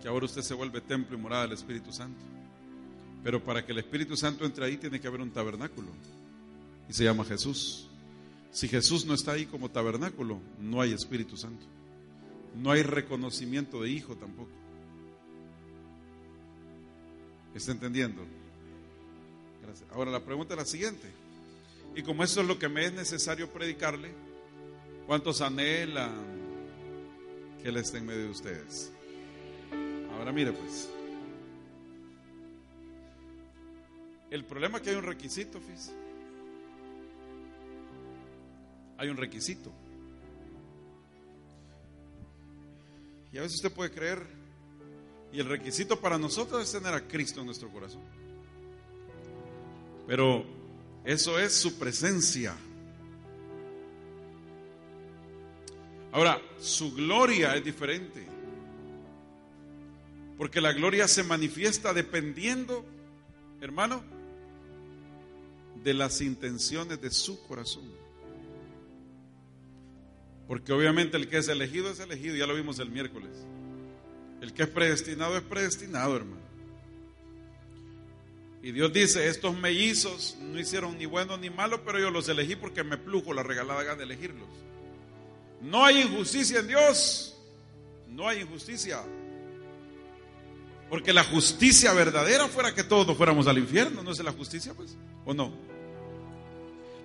que ahora usted se vuelve templo y morada del Espíritu Santo. Pero para que el Espíritu Santo entre ahí tiene que haber un tabernáculo. Y se llama Jesús. Si Jesús no está ahí como tabernáculo, no hay Espíritu Santo. No hay reconocimiento de hijo tampoco. ¿Está entendiendo? Ahora la pregunta es la siguiente. Y como eso es lo que me es necesario predicarle, ¿cuántos anhelan que Él esté en medio de ustedes? Ahora mire pues. El problema es que hay un requisito, fíjese. Hay un requisito. Y a veces usted puede creer, y el requisito para nosotros es tener a Cristo en nuestro corazón. Pero eso es su presencia. Ahora, su gloria es diferente. Porque la gloria se manifiesta dependiendo, hermano, de las intenciones de su corazón. Porque obviamente el que es elegido es elegido, ya lo vimos el miércoles. El que es predestinado es predestinado, hermano. Y Dios dice, estos mellizos no hicieron ni bueno ni malo, pero yo los elegí porque me plujo la regalada de elegirlos. No hay injusticia en Dios. No hay injusticia. Porque la justicia verdadera fuera que todos fuéramos al infierno. ¿No es la justicia, pues? ¿O no?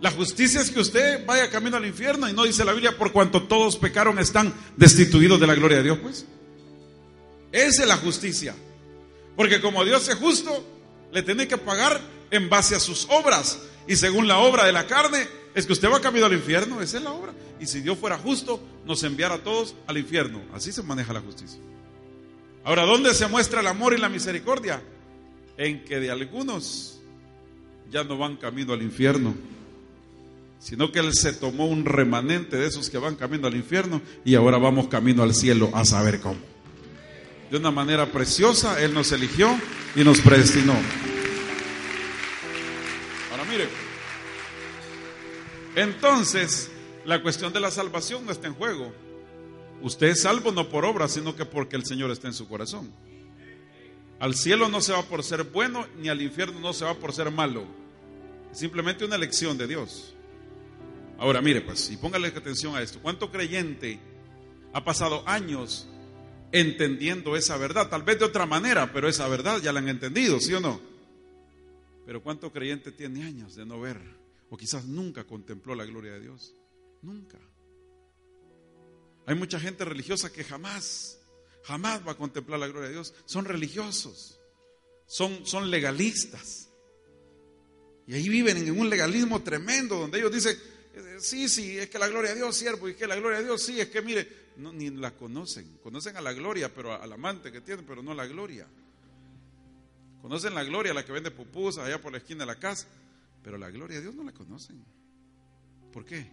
La justicia es que usted vaya camino al infierno y no dice la Biblia, por cuanto todos pecaron están destituidos de la gloria de Dios, pues. Esa es la justicia. Porque como Dios es justo, le tiene que pagar en base a sus obras. Y según la obra de la carne, es que usted va camino al infierno, esa es la obra. Y si Dios fuera justo, nos enviara a todos al infierno. Así se maneja la justicia. Ahora, ¿dónde se muestra el amor y la misericordia? En que de algunos ya no van camino al infierno, sino que Él se tomó un remanente de esos que van camino al infierno y ahora vamos camino al cielo a saber cómo. De una manera preciosa, Él nos eligió y nos predestinó. Ahora mire, entonces la cuestión de la salvación no está en juego. Usted es salvo no por obra, sino que porque el Señor está en su corazón. Al cielo no se va por ser bueno, ni al infierno no se va por ser malo. Es simplemente una elección de Dios. Ahora, mire, pues, y póngale atención a esto. ¿Cuánto creyente ha pasado años entendiendo esa verdad? Tal vez de otra manera, pero esa verdad ya la han entendido, ¿sí o no? Pero ¿cuánto creyente tiene años de no ver? O quizás nunca contempló la gloria de Dios. Nunca. Hay mucha gente religiosa que jamás, jamás va a contemplar la gloria de Dios. Son religiosos, son, son legalistas. Y ahí viven en un legalismo tremendo donde ellos dicen, eh, sí, sí, es que la gloria de Dios, siervo, y que la gloria de Dios, sí, es que mire, no, ni la conocen. Conocen a la gloria, pero al amante que tienen, pero no a la gloria. Conocen la gloria, la que vende pupusas allá por la esquina de la casa, pero la gloria de Dios no la conocen. ¿Por qué?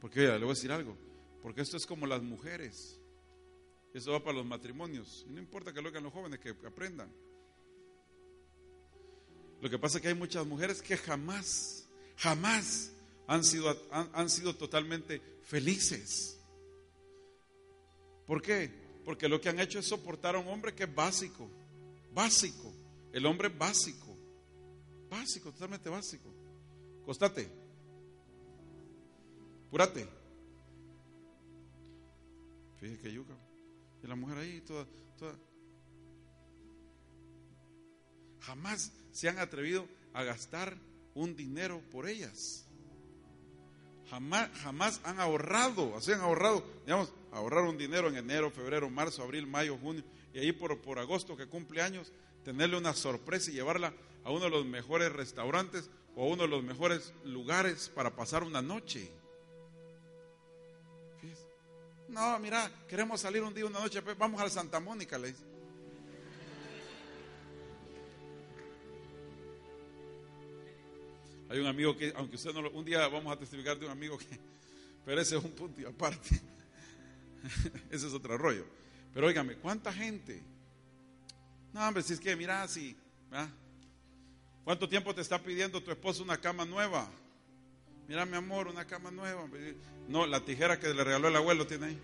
Porque le voy a decir algo. Porque esto es como las mujeres. Eso va para los matrimonios. Y no importa que lo hagan los jóvenes, que aprendan. Lo que pasa es que hay muchas mujeres que jamás, jamás han sido, han, sido totalmente felices. ¿Por qué? Porque lo que han hecho es soportar a un hombre que es básico, básico, el hombre básico, básico, totalmente básico. Costate, púrate. Fíjese que yuca. Y la mujer ahí toda, toda. Jamás se han atrevido a gastar un dinero por ellas. Jamás, jamás han ahorrado, así han ahorrado, digamos, ahorrar un dinero en enero, febrero, marzo, abril, mayo, junio, y ahí por, por agosto que cumple años, tenerle una sorpresa y llevarla a uno de los mejores restaurantes o uno de los mejores lugares para pasar una noche. No, mira, queremos salir un día, una noche, pues, vamos a Santa Mónica, le dice. Hay un amigo que, aunque usted no lo, un día vamos a testificar de un amigo que, pero ese es un punto y aparte. ese es otro rollo. Pero óigame, ¿cuánta gente? No, hombre, si es que, mira, si, ¿cuánto tiempo te está pidiendo tu esposo una cama nueva? Mira, mi amor, una cama nueva. No, la tijera que le regaló el abuelo tiene ahí.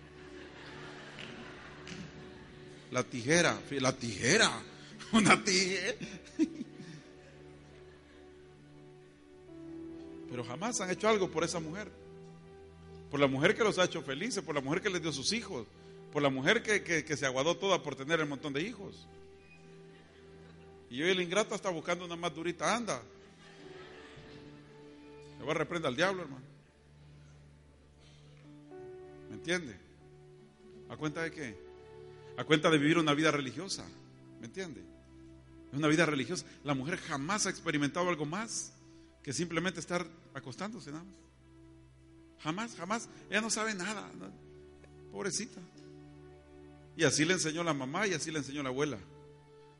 La tijera, la tijera, una tijera. Pero jamás han hecho algo por esa mujer. Por la mujer que los ha hecho felices, por la mujer que les dio sus hijos, por la mujer que, se aguadó toda por tener el montón de hijos. Y hoy el ingrato está buscando una más durita, anda. Le voy a reprender al diablo, hermano. ¿Me entiende? ¿A cuenta de qué? A cuenta de vivir una vida religiosa. ¿Me entiende? Es una vida religiosa. La mujer jamás ha experimentado algo más que simplemente estar acostándose nada más. Jamás, jamás. Ella no sabe nada. Pobrecita. Y así le enseñó la mamá y así le enseñó la abuela.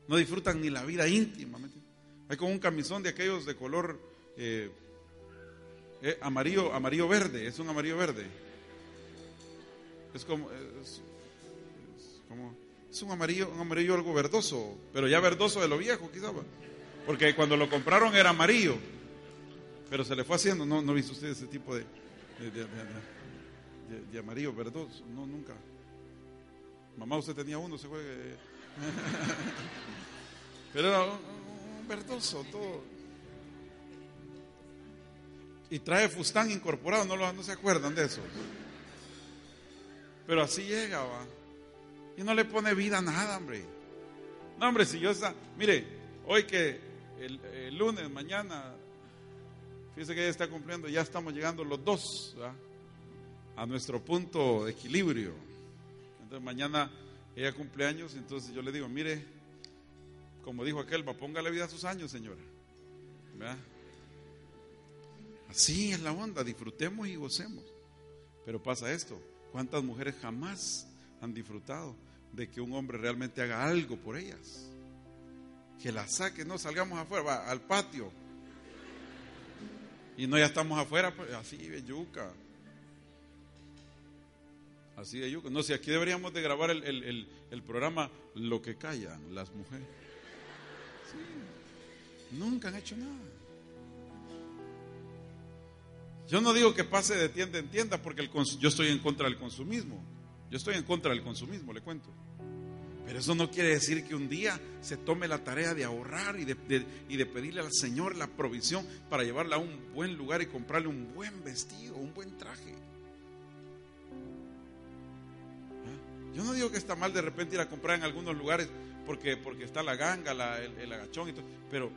No disfrutan ni la vida íntima. Hay como un camisón de aquellos de color eh, eh, amarillo, amarillo verde, es un amarillo verde. Es como, es, como, es un amarillo, un amarillo algo verdoso, pero ya verdoso de lo viejo quizás. Porque cuando lo compraron era amarillo, pero se le fue haciendo. No, no visto usted ese tipo de, de, amarillo verdoso, no, nunca. Mamá, usted tenía uno, se fue. pero era un verdoso, todo. Y trae fustán incorporado, no, lo, no se acuerdan de eso. Pero así llega, va. Y no le pone vida a nada, hombre. No, hombre, si yo está. Mire, hoy que el, lunes, mañana, fíjese que ella está cumpliendo, ya estamos llegando los dos a nuestro punto de equilibrio. Entonces, mañana ella cumple años, entonces yo le digo, mire, como dijo aquel, va, póngale vida a sus años, señora. ¿Verdad? Así es la onda, disfrutemos y gocemos. Pero pasa esto, ¿cuántas mujeres jamás han disfrutado de que un hombre realmente haga algo por ellas? Que la saque, no salgamos afuera, va al patio. Y no ya estamos afuera, pues, así de yuca. Así de yuca. No sé, aquí deberíamos de grabar el, programa Lo que callan las mujeres. Nunca han hecho nada. Yo no digo que pase de tienda en tienda porque el yo estoy en contra del consumismo. Yo estoy en contra del consumismo, le cuento. Pero eso no quiere decir que un día se tome la tarea de ahorrar y de, y de pedirle al Señor la provisión para llevarla a un buen lugar y comprarle un buen vestido, un buen traje. Yo no digo que está mal de repente ir a comprar en algunos lugares porque, porque está la ganga, el, el, agachón y todo, pero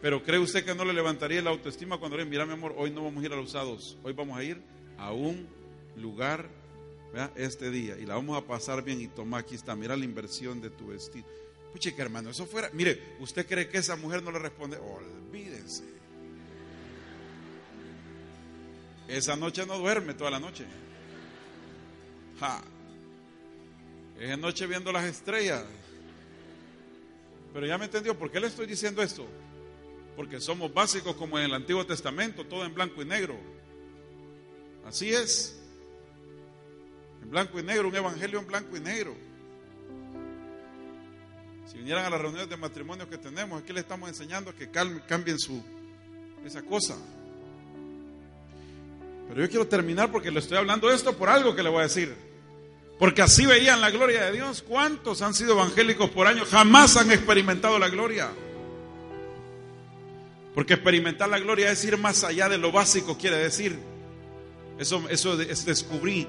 pero ¿cree usted que no le levantaría la autoestima cuando le mira mi amor, hoy no vamos a ir a los usados, hoy vamos a ir a un lugar este día y la vamos a pasar bien y toma aquí está, mira la inversión de tu vestido. Puche que hermano, eso fuera, mire, ¿usted cree que esa mujer no le responde? Olvídense. esa noche no duerme toda la noche. Ja. Esa noche viendo las estrellas. Pero ya me entendió, ¿por qué le estoy diciendo esto? Porque somos básicos como en el Antiguo Testamento, todo en blanco y negro. Así es. En blanco y negro, un evangelio en blanco y negro. Si vinieran a las reuniones de matrimonio que tenemos, aquí le estamos enseñando que cambien su esa cosa. Pero yo quiero terminar porque le estoy hablando esto por algo que le voy a decir. Porque así veían la gloria de Dios. ¿Cuántos han sido evangélicos por años? Jamás han experimentado la gloria. Porque experimentar la gloria es ir más allá de lo básico, quiere decir. Eso, eso es descubrir.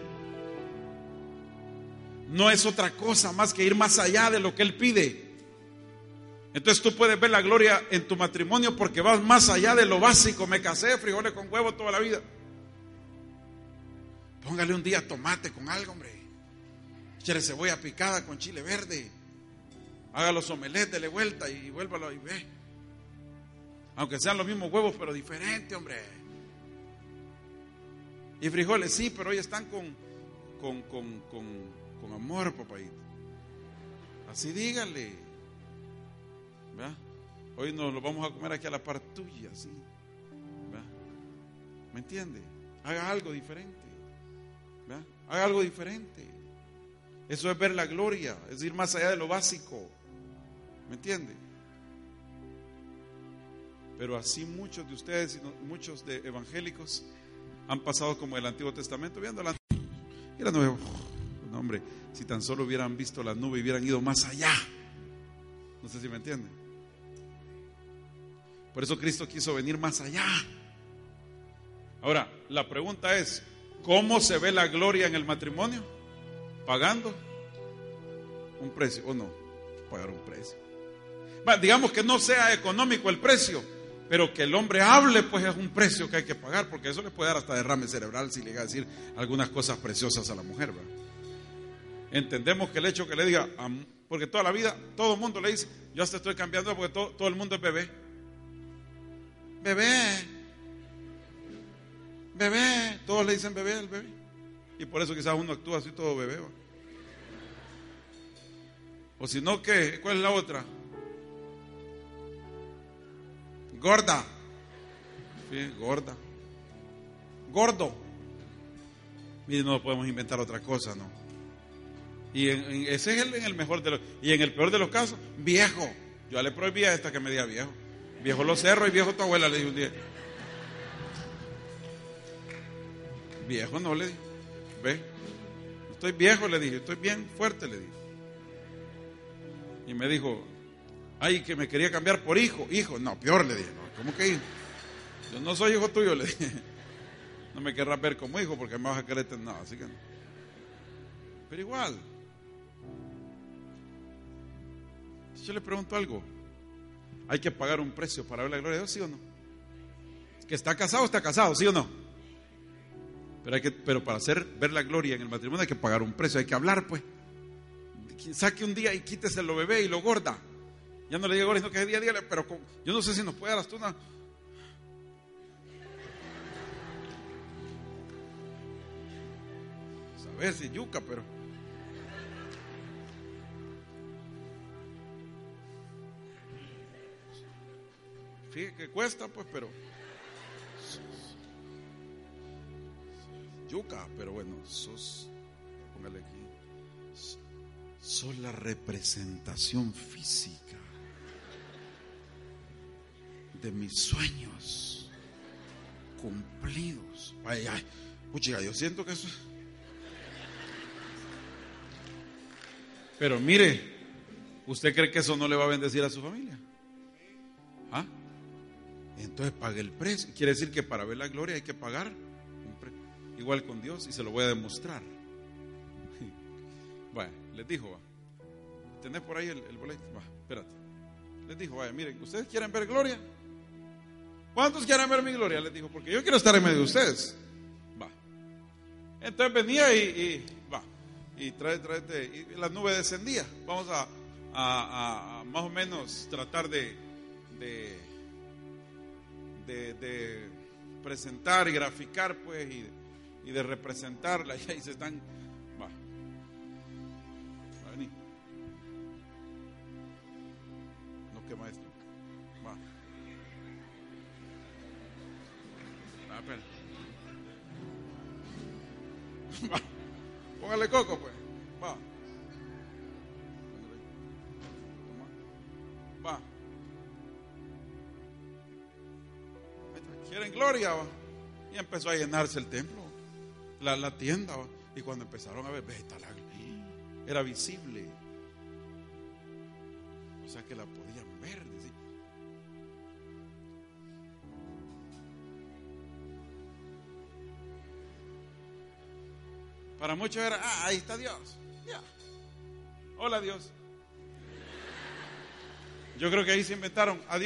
No es otra cosa más que ir más allá de lo que Él pide. Entonces tú puedes ver la gloria en tu matrimonio porque vas más allá de lo básico. Me casé, frijoles con huevo toda la vida. Póngale un día tomate con algo, hombre. Échale cebolla picada con chile verde. Haga los omeletes, dele vuelta y vuélvalo y ve. Aunque sean los mismos huevos, pero diferente, hombre. Y frijoles, sí, pero hoy están con, con, con, con, con amor, papayito. Así dígale. Hoy nos lo vamos a comer aquí a la par tuya, ¿sí? ¿Me entiende? Haga algo diferente. Haga algo diferente. Eso es ver la gloria, es ir más allá de lo básico. ¿Me entiende? Pero así muchos de ustedes y muchos de evangélicos han pasado como el Antiguo Testamento viendo la nube. nuevo. No, hombre, si tan solo hubieran visto la nube y hubieran ido más allá. No sé si me entienden. Por eso Cristo quiso venir más allá. Ahora, la pregunta es, ¿cómo se ve la gloria en el matrimonio? ¿Pagando un precio o no? Pagar un precio. digamos que no sea económico el precio, pero que el hombre hable, pues es un precio que hay que pagar, porque eso le puede dar hasta derrame cerebral si le llega a decir algunas cosas preciosas a la mujer. Entendemos que el hecho que le diga, porque toda la vida, todo el mundo le dice, yo hasta estoy cambiando porque todo, todo el mundo es bebé bebé, bebé, todos le dicen bebé al bebé. Y por eso quizás uno actúa así todo bebé. O si no, ¿qué? ¿Cuál es la otra? Gorda. Gorda. Gordo. Mire, no podemos inventar otra cosa, ¿no? Y ese es el, en el mejor de los... Y en el peor de los casos, viejo. Yo le prohibí a esta que me diga viejo. Viejo los cerros y viejo tu abuela, le dije un día. Viejo no, le dije. Estoy viejo, le dije, estoy bien fuerte, le dije. Y me dijo, ay, que me quería cambiar por hijo. Hijo, no, peor, le dije. ¿Cómo que hijo? Yo no soy hijo tuyo, le dije. No me querrás ver como hijo porque me vas a querer nada, así que no. Pero igual. Yo le pregunto algo. Hay que pagar un precio para ver la gloria de Dios, ¿sí o no? Que está casado, está casado, ¿sí o no? Pero, hay que, pero para hacer ver la gloria en el matrimonio hay que pagar un precio, hay que hablar, pues. Saque un día y quítese lo bebé y lo gorda. Ya no le digo sino que día día, pero yo no sé si nos puede dar hasta una. A ver si yuca, pero. Fíjate que cuesta, pues, pero. Yuca, pero bueno, sos. Póngale aquí. Sos la representación física de mis sueños cumplidos. Ay, ay, puchiga, yo siento que eso. Pero mire, ¿usted cree que eso no le va a bendecir a su familia? ¿Ah? Entonces pague el precio. Quiere decir que para ver la gloria hay que pagar. Igual con Dios y se lo voy a demostrar. Bueno, les dijo, va. ¿Tenés por ahí el, boleto? Va, espérate. Les dijo, vaya, miren, ¿ustedes quieren ver gloria? ¿Cuántos quieren ver mi gloria? Les dijo, porque yo quiero estar en medio de ustedes. Va. Entonces venía y, va. Y trae, trae, y la nube descendía. Vamos a, a más o menos tratar de, de de, presentar y graficar, pues, y, y de representarla. Y ahí se están. Va. Va a venir. No, que maestro. Va. Va, espera. Va. Póngale coco, pues. Va. Va. ¿Quieren gloria? Va? Y empezó a llenarse el templo, la, la tienda. Y cuando empezaron a ver, era visible. O sea que la podían ver. dice. Para muchos era, ah, ahí está Dios. Ya. Hola Dios. Yo creo que ahí se inventaron a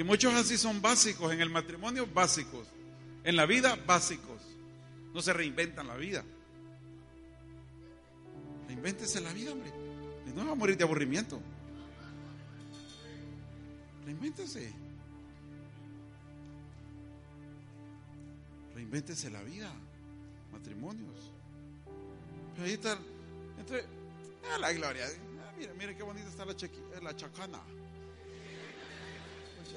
Y muchos así son básicos en el matrimonio, básicos. En la vida, básicos. No se reinventan la vida. Reinvéntese la vida, hombre. Y no va a morir de aburrimiento. Reinvéntese. Reinvéntese la vida. Matrimonios. Pero ahí está. Entre, ah, la gloria. Ah, mira, mira qué bonita está la, chequi, la chacana.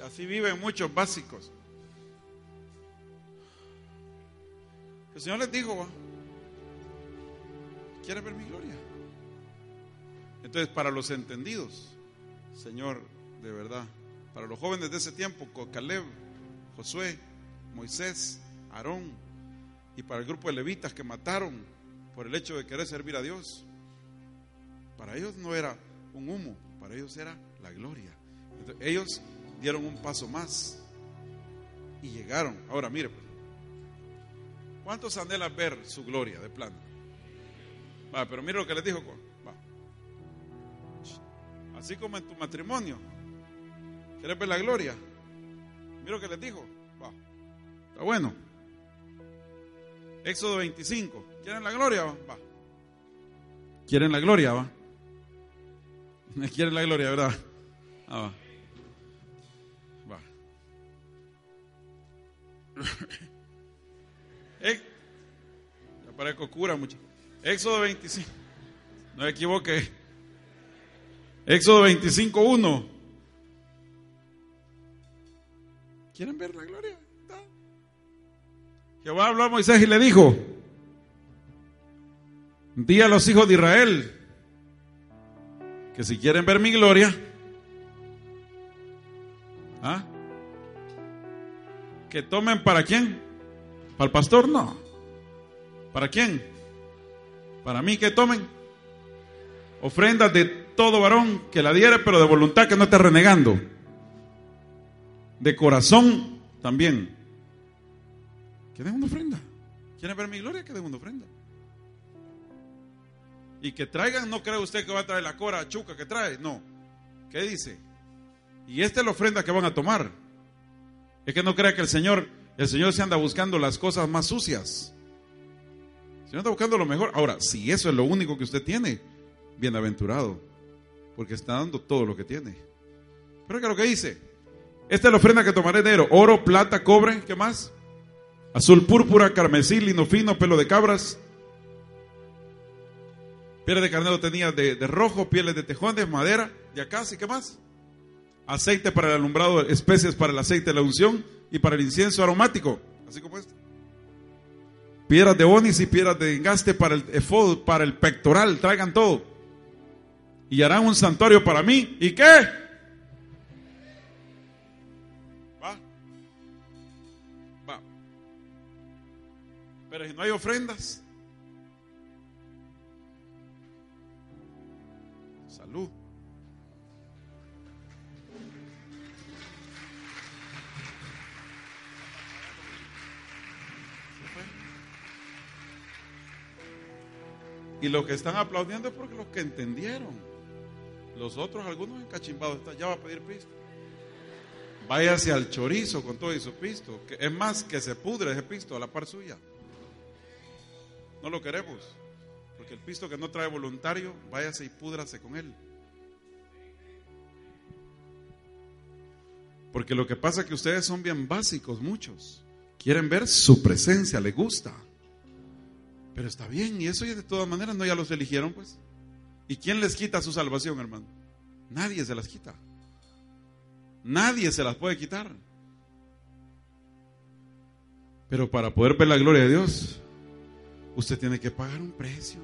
Así viven muchos básicos. El Señor les dijo. ¿quieres ver mi gloria? Entonces, para los entendidos, Señor, de verdad, para los jóvenes de ese tiempo, Caleb, Josué, Moisés, Aarón, y para el grupo de levitas que mataron por el hecho de querer servir a Dios, para ellos no era un humo, para ellos era la gloria. Entonces, ellos dieron un paso más y llegaron. Ahora, mire, pues, ¿cuántos anhelan ver su gloria de plano? Va, pero mire lo que les dijo. Va. Así como en tu matrimonio, ¿quieres ver la gloria? Mira lo que les dijo. Va. Está bueno. Éxodo 25. ¿Quieren la gloria? Va. ¿Quieren la gloria? Va. ¿Quieren la gloria, verdad? Ah, va. Parezco cura mucho. Éxodo 25. No me equivoque. Éxodo 25, 1. ¿Quieren ver la gloria? Jehová habló a Moisés y le dijo, di a los hijos de Israel que si quieren ver mi gloria, ¿ah? que tomen para quién? ¿Para el pastor? No. ¿Para quién? Para mí que tomen ofrendas de todo varón que la diere, pero de voluntad que no esté renegando. De corazón también. Que den una ofrenda. ¿Quieren ver mi gloria? Que den una ofrenda. Y que traigan, no cree usted que va a traer la cora chuca que trae. No. ¿Qué dice? Y esta es la ofrenda que van a tomar. Es que no crea que el Señor, el Señor se anda buscando las cosas más sucias. El Señor anda buscando lo mejor. Ahora, si eso es lo único que usted tiene, bienaventurado, porque está dando todo lo que tiene. Pero que lo que dice, esta es la ofrenda que tomaré de oro, plata, cobre, ¿qué más? Azul, púrpura, carmesí, lino fino, pelo de cabras. Pieles de carnero tenía de, de rojo, pieles de tejones, madera, de ¿y qué más? aceite para el alumbrado, especies para el aceite de la unción y para el incienso aromático, así como este. Piedras de onis y piedras de engaste para el efod, para el pectoral, traigan todo. Y harán un santuario para mí. ¿Y qué? Va. Va. Pero si no hay ofrendas. Salud. Y los que están aplaudiendo es porque los que entendieron. Los otros, algunos encachimbados, están, ya va a pedir pisto. Váyase al chorizo con todo y su pisto. Es más, que se pudre ese pisto a la par suya. No lo queremos. Porque el pisto que no trae voluntario, váyase y púdrase con él. Porque lo que pasa es que ustedes son bien básicos, muchos. Quieren ver su presencia, les gusta. Pero está bien, y eso ya de todas maneras no ya los eligieron, pues. ¿Y quién les quita su salvación, hermano? Nadie se las quita. Nadie se las puede quitar. Pero para poder ver la gloria de Dios, usted tiene que pagar un precio.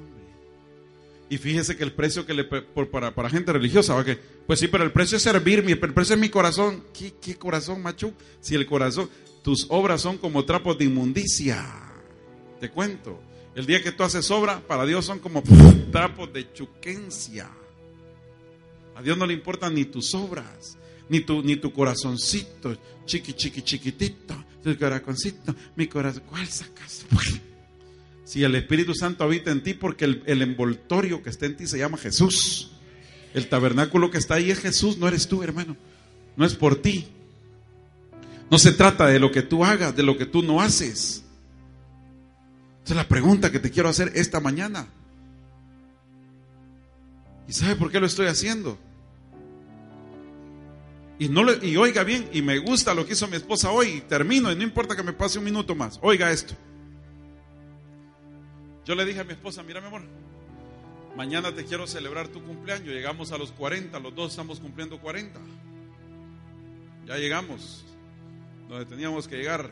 Y fíjese que el precio que le para, para gente religiosa, ¿va? Pues sí, pero el precio es servirme, el precio es mi corazón. ¿Qué, qué corazón, macho? Si el corazón, tus obras son como trapos de inmundicia. Te cuento. El día que tú haces obra, para Dios son como trapos de chuquencia. A Dios no le importan ni tus obras, ni tu, ni tu corazoncito, chiqui, chiqui, chiquitito, tu corazoncito, mi corazón. ¿Cuál sacas? Si el Espíritu Santo habita en ti, porque el, el envoltorio que está en ti se llama Jesús. El tabernáculo que está ahí es Jesús, no eres tú, hermano. No es por ti. No se trata de lo que tú hagas, de lo que tú no haces. Esa es la pregunta que te quiero hacer esta mañana. ¿Y sabe por qué lo estoy haciendo? Y, no y oiga bien, y me gusta lo que hizo mi esposa hoy, y termino, y no importa que me pase un minuto más. Oiga esto. Yo le dije a mi esposa, mira mi amor, mañana te quiero celebrar tu cumpleaños. Llegamos a los 40, los dos estamos cumpliendo 40. Ya llegamos donde teníamos que llegar.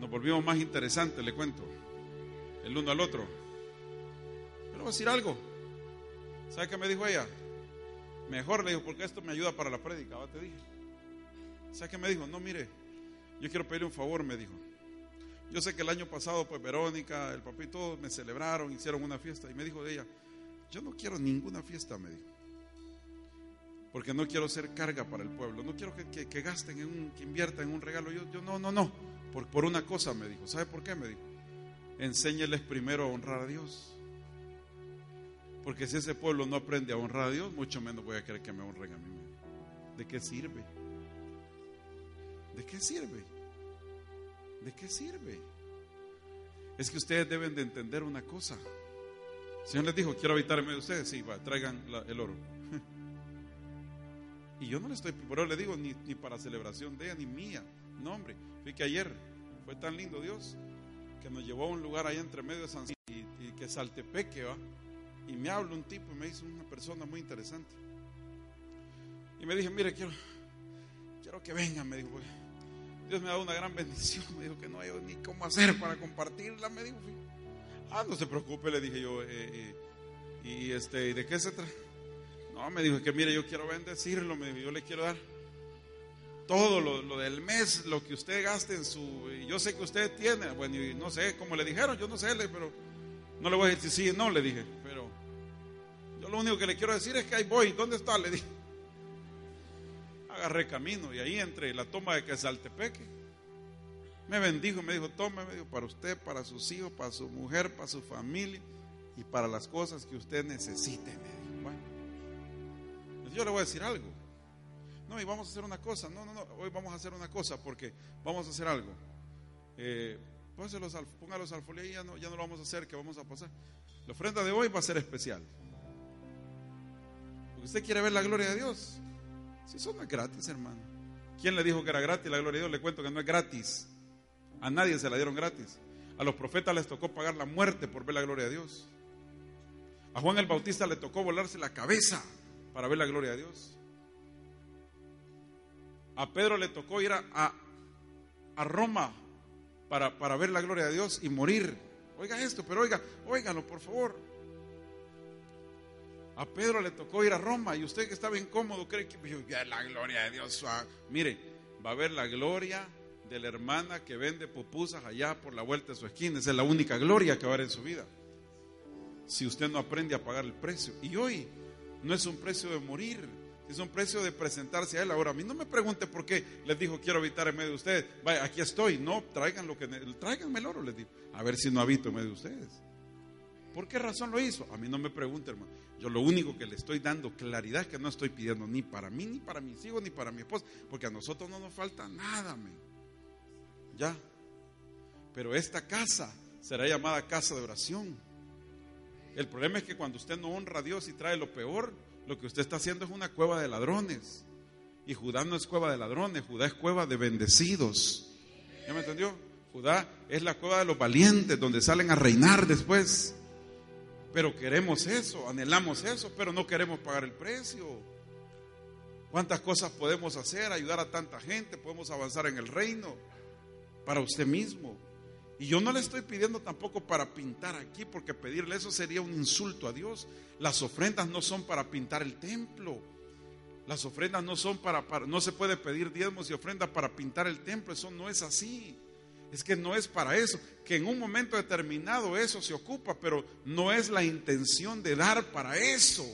Nos volvimos más interesantes, le cuento, el uno al otro. Pero voy a decir algo. ¿Sabe qué me dijo ella? Mejor le dijo, porque esto me ayuda para la prédica, te dije. ¿Sabe qué me dijo? No, mire, yo quiero pedirle un favor, me dijo. Yo sé que el año pasado, pues Verónica, el papá y todos me celebraron, hicieron una fiesta. Y me dijo de ella, yo no quiero ninguna fiesta, me dijo. Porque no quiero ser carga para el pueblo. No quiero que, gasten, en un, que inviertan en un regalo. Yo, yo no, no, no. Por, por una cosa me dijo. ¿Sabe por qué? Me dijo. Enséñeles primero a honrar a Dios. Porque si ese pueblo no aprende a honrar a Dios, mucho menos voy a querer que me honren a mí. ¿De qué sirve? ¿De qué sirve? ¿De qué sirve? Es que ustedes deben de entender una cosa. El Señor les dijo, quiero habitar en medio de ustedes. Sí, va, traigan el oro. Y yo no le estoy, pero le digo, ni, para celebración de ella, ni mía. No, hombre, fui que ayer fue tan lindo Dios que nos llevó a un lugar ahí entre medio de San y, que Saltepeque, va. Y me habla un tipo y me dice una persona muy interesante. Y me dije, mire, quiero, quiero que venga, me dijo, Dios me ha dado una gran bendición. Me dijo que no hay ni cómo hacer para compartirla. Me dijo, ah, no se preocupe, le dije yo. Eh, eh, y este, ¿de qué se trata? No, me dijo que mire, yo quiero bendecirlo. Dijo, yo le quiero dar todo lo, del mes, lo que usted gaste en su. Yo sé que usted tiene, bueno, y no sé cómo le dijeron, yo no sé, pero no le voy a decir sí, no, le dije. Pero yo lo único que le quiero decir es que ahí voy. ¿Dónde está? Le dije agarré camino y ahí entre la toma de Quesaltepeque me bendijo, me dijo, tome, me dijo, para usted, para sus hijos, para su mujer, para su familia y para las cosas que usted necesite. Me bueno, pues yo le voy a decir algo. No, y vamos a hacer una cosa. No, no, no, hoy vamos a hacer una cosa porque vamos a hacer algo. Eh, los, ponga los alfolíes y ya no, ya no lo vamos a hacer, que vamos a pasar. La ofrenda de hoy va a ser especial. Porque usted quiere ver la gloria de Dios. Si eso no es gratis, hermano. ¿Quién le dijo que era gratis la gloria de Dios? Le cuento que no es gratis. A nadie se la dieron gratis. A los profetas les tocó pagar la muerte por ver la gloria de Dios. A Juan el Bautista le tocó volarse la cabeza para ver la gloria de Dios. A Pedro le tocó ir a, a, Roma para, para ver la gloria de Dios y morir. Oiga esto, pero oiga, óigalo por favor. A Pedro le tocó ir a Roma y usted que estaba incómodo cree que ya la gloria de Dios. Ah, mire, va a ver la gloria de la hermana que vende pupusas allá por la vuelta de su esquina. Esa es la única gloria que va a haber en su vida. Si usted no aprende a pagar el precio. Y hoy no es un precio de morir, es un precio de presentarse a Él. Ahora, a mí no me pregunte por qué les dijo quiero habitar en medio de ustedes. Vaya, aquí estoy. No, traigan lo que. Tráiganme el oro, les digo. A ver si no habito en medio de ustedes. ¿Por qué razón lo hizo? A mí no me pregunte, hermano. Yo lo único que le estoy dando claridad es que no estoy pidiendo ni para mí, ni para mis hijos, ni para mi esposa, porque a nosotros no nos falta nada, Ya. Pero esta casa será llamada casa de oración. El problema es que cuando usted no honra a Dios y trae lo peor, lo que usted está haciendo es una cueva de ladrones. Y Judá no es cueva de ladrones, Judá es cueva de bendecidos. ¿Ya me entendió? Judá es la cueva de los valientes, donde salen a reinar después. Pero queremos eso, anhelamos eso, pero no queremos pagar el precio. ¿Cuántas cosas podemos hacer? Ayudar a tanta gente, podemos avanzar en el reino para usted mismo. Y yo no le estoy pidiendo tampoco para pintar aquí, porque pedirle eso sería un insulto a Dios. Las ofrendas no son para pintar el templo. Las ofrendas no son para, no se puede pedir diezmos y ofrendas para pintar el templo, eso no es así. Es que no es para eso, que en un momento determinado eso se ocupa, pero no es la intención de dar para eso.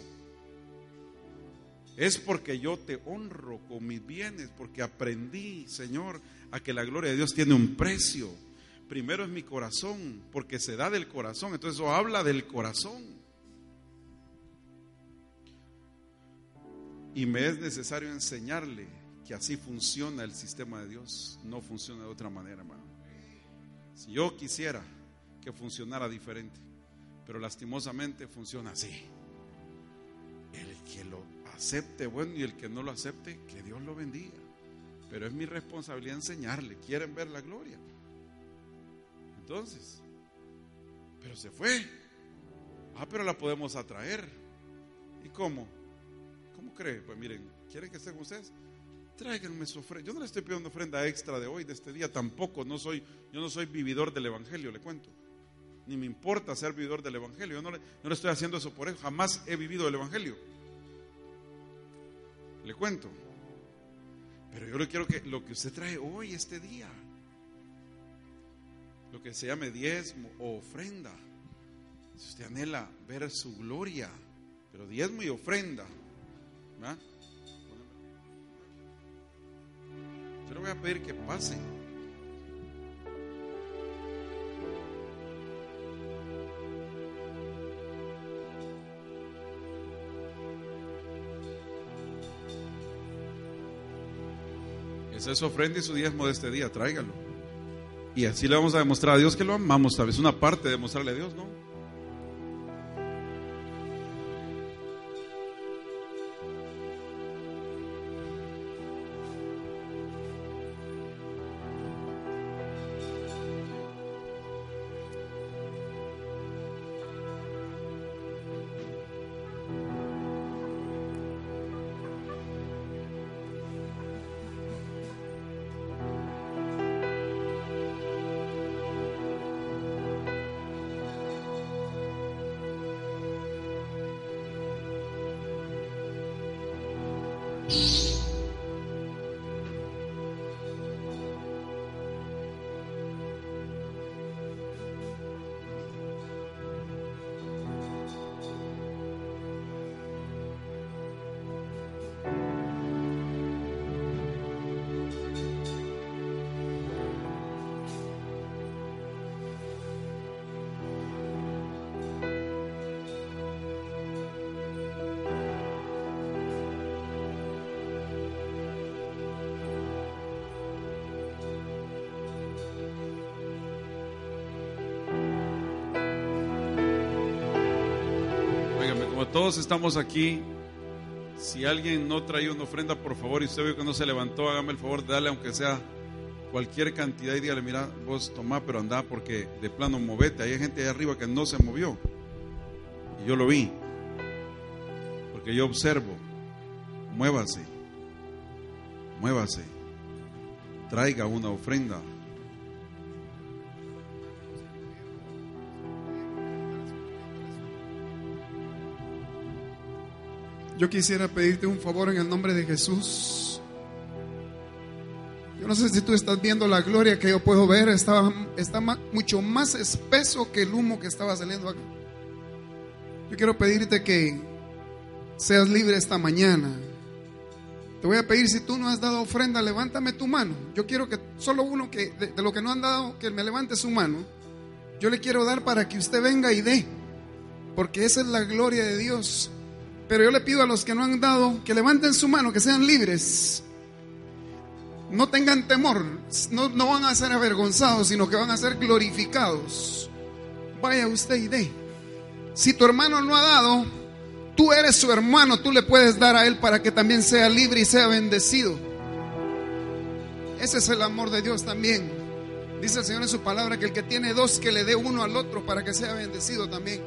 Es porque yo te honro con mis bienes, porque aprendí, Señor, a que la gloria de Dios tiene un precio. Primero es mi corazón, porque se da del corazón, entonces eso habla del corazón. Y me es necesario enseñarle que así funciona el sistema de Dios. No funciona de otra manera, hermano. Si yo quisiera que funcionara diferente, pero lastimosamente funciona así. El que lo acepte, bueno, y el que no lo acepte, que Dios lo bendiga. Pero es mi responsabilidad enseñarle. ¿Quieren ver la gloria? Entonces, pero se fue. Ah, pero la podemos atraer. ¿Y cómo? ¿Cómo cree? Pues miren, ¿quieren que estén ustedes? Tráiganme su ofrenda. Yo no le estoy pidiendo ofrenda extra de hoy, de este día, tampoco. No soy, yo no soy vividor del Evangelio, le cuento. Ni me importa ser vividor del Evangelio. Yo no le, no le estoy haciendo eso por eso. Jamás he vivido el Evangelio. Le cuento. Pero yo le quiero que lo que usted trae hoy, este día, lo que se llame diezmo o ofrenda, si usted anhela ver su gloria, pero diezmo y ofrenda, yo le voy a pedir que pase. Esa es su ofrenda y su diezmo de este día, tráigalo. Y así le vamos a demostrar a Dios que lo amamos, vez una parte de demostrarle a Dios, ¿no? Todos estamos aquí, si alguien no trae una ofrenda, por favor, y usted ve que no se levantó, hágame el favor de darle, aunque sea cualquier cantidad, y dígale, mira, vos tomá, pero anda, porque de plano movete. Hay gente ahí arriba que no se movió. Y yo lo vi. Porque yo observo. Muévase. Muévase. Traiga una ofrenda. Yo quisiera pedirte un favor en el nombre de Jesús. Yo no sé si tú estás viendo la gloria que yo puedo ver. Está mucho más espeso que el humo que estaba saliendo acá. Yo quiero pedirte que seas libre esta mañana. Te voy a pedir, si tú no has dado ofrenda, levántame tu mano. Yo quiero que solo uno que de, de lo que no han dado, que me levante su mano. Yo le quiero dar para que usted venga y dé. Porque esa es la gloria de Dios. Pero yo le pido a los que no han dado que levanten su mano, que sean libres. No tengan temor, no, no van a ser avergonzados, sino que van a ser glorificados. Vaya usted y dé. Si tu hermano no ha dado, tú eres su hermano, tú le puedes dar a él para que también sea libre y sea bendecido. Ese es el amor de Dios también. Dice el Señor en su palabra que el que tiene dos, que le dé uno al otro para que sea bendecido también.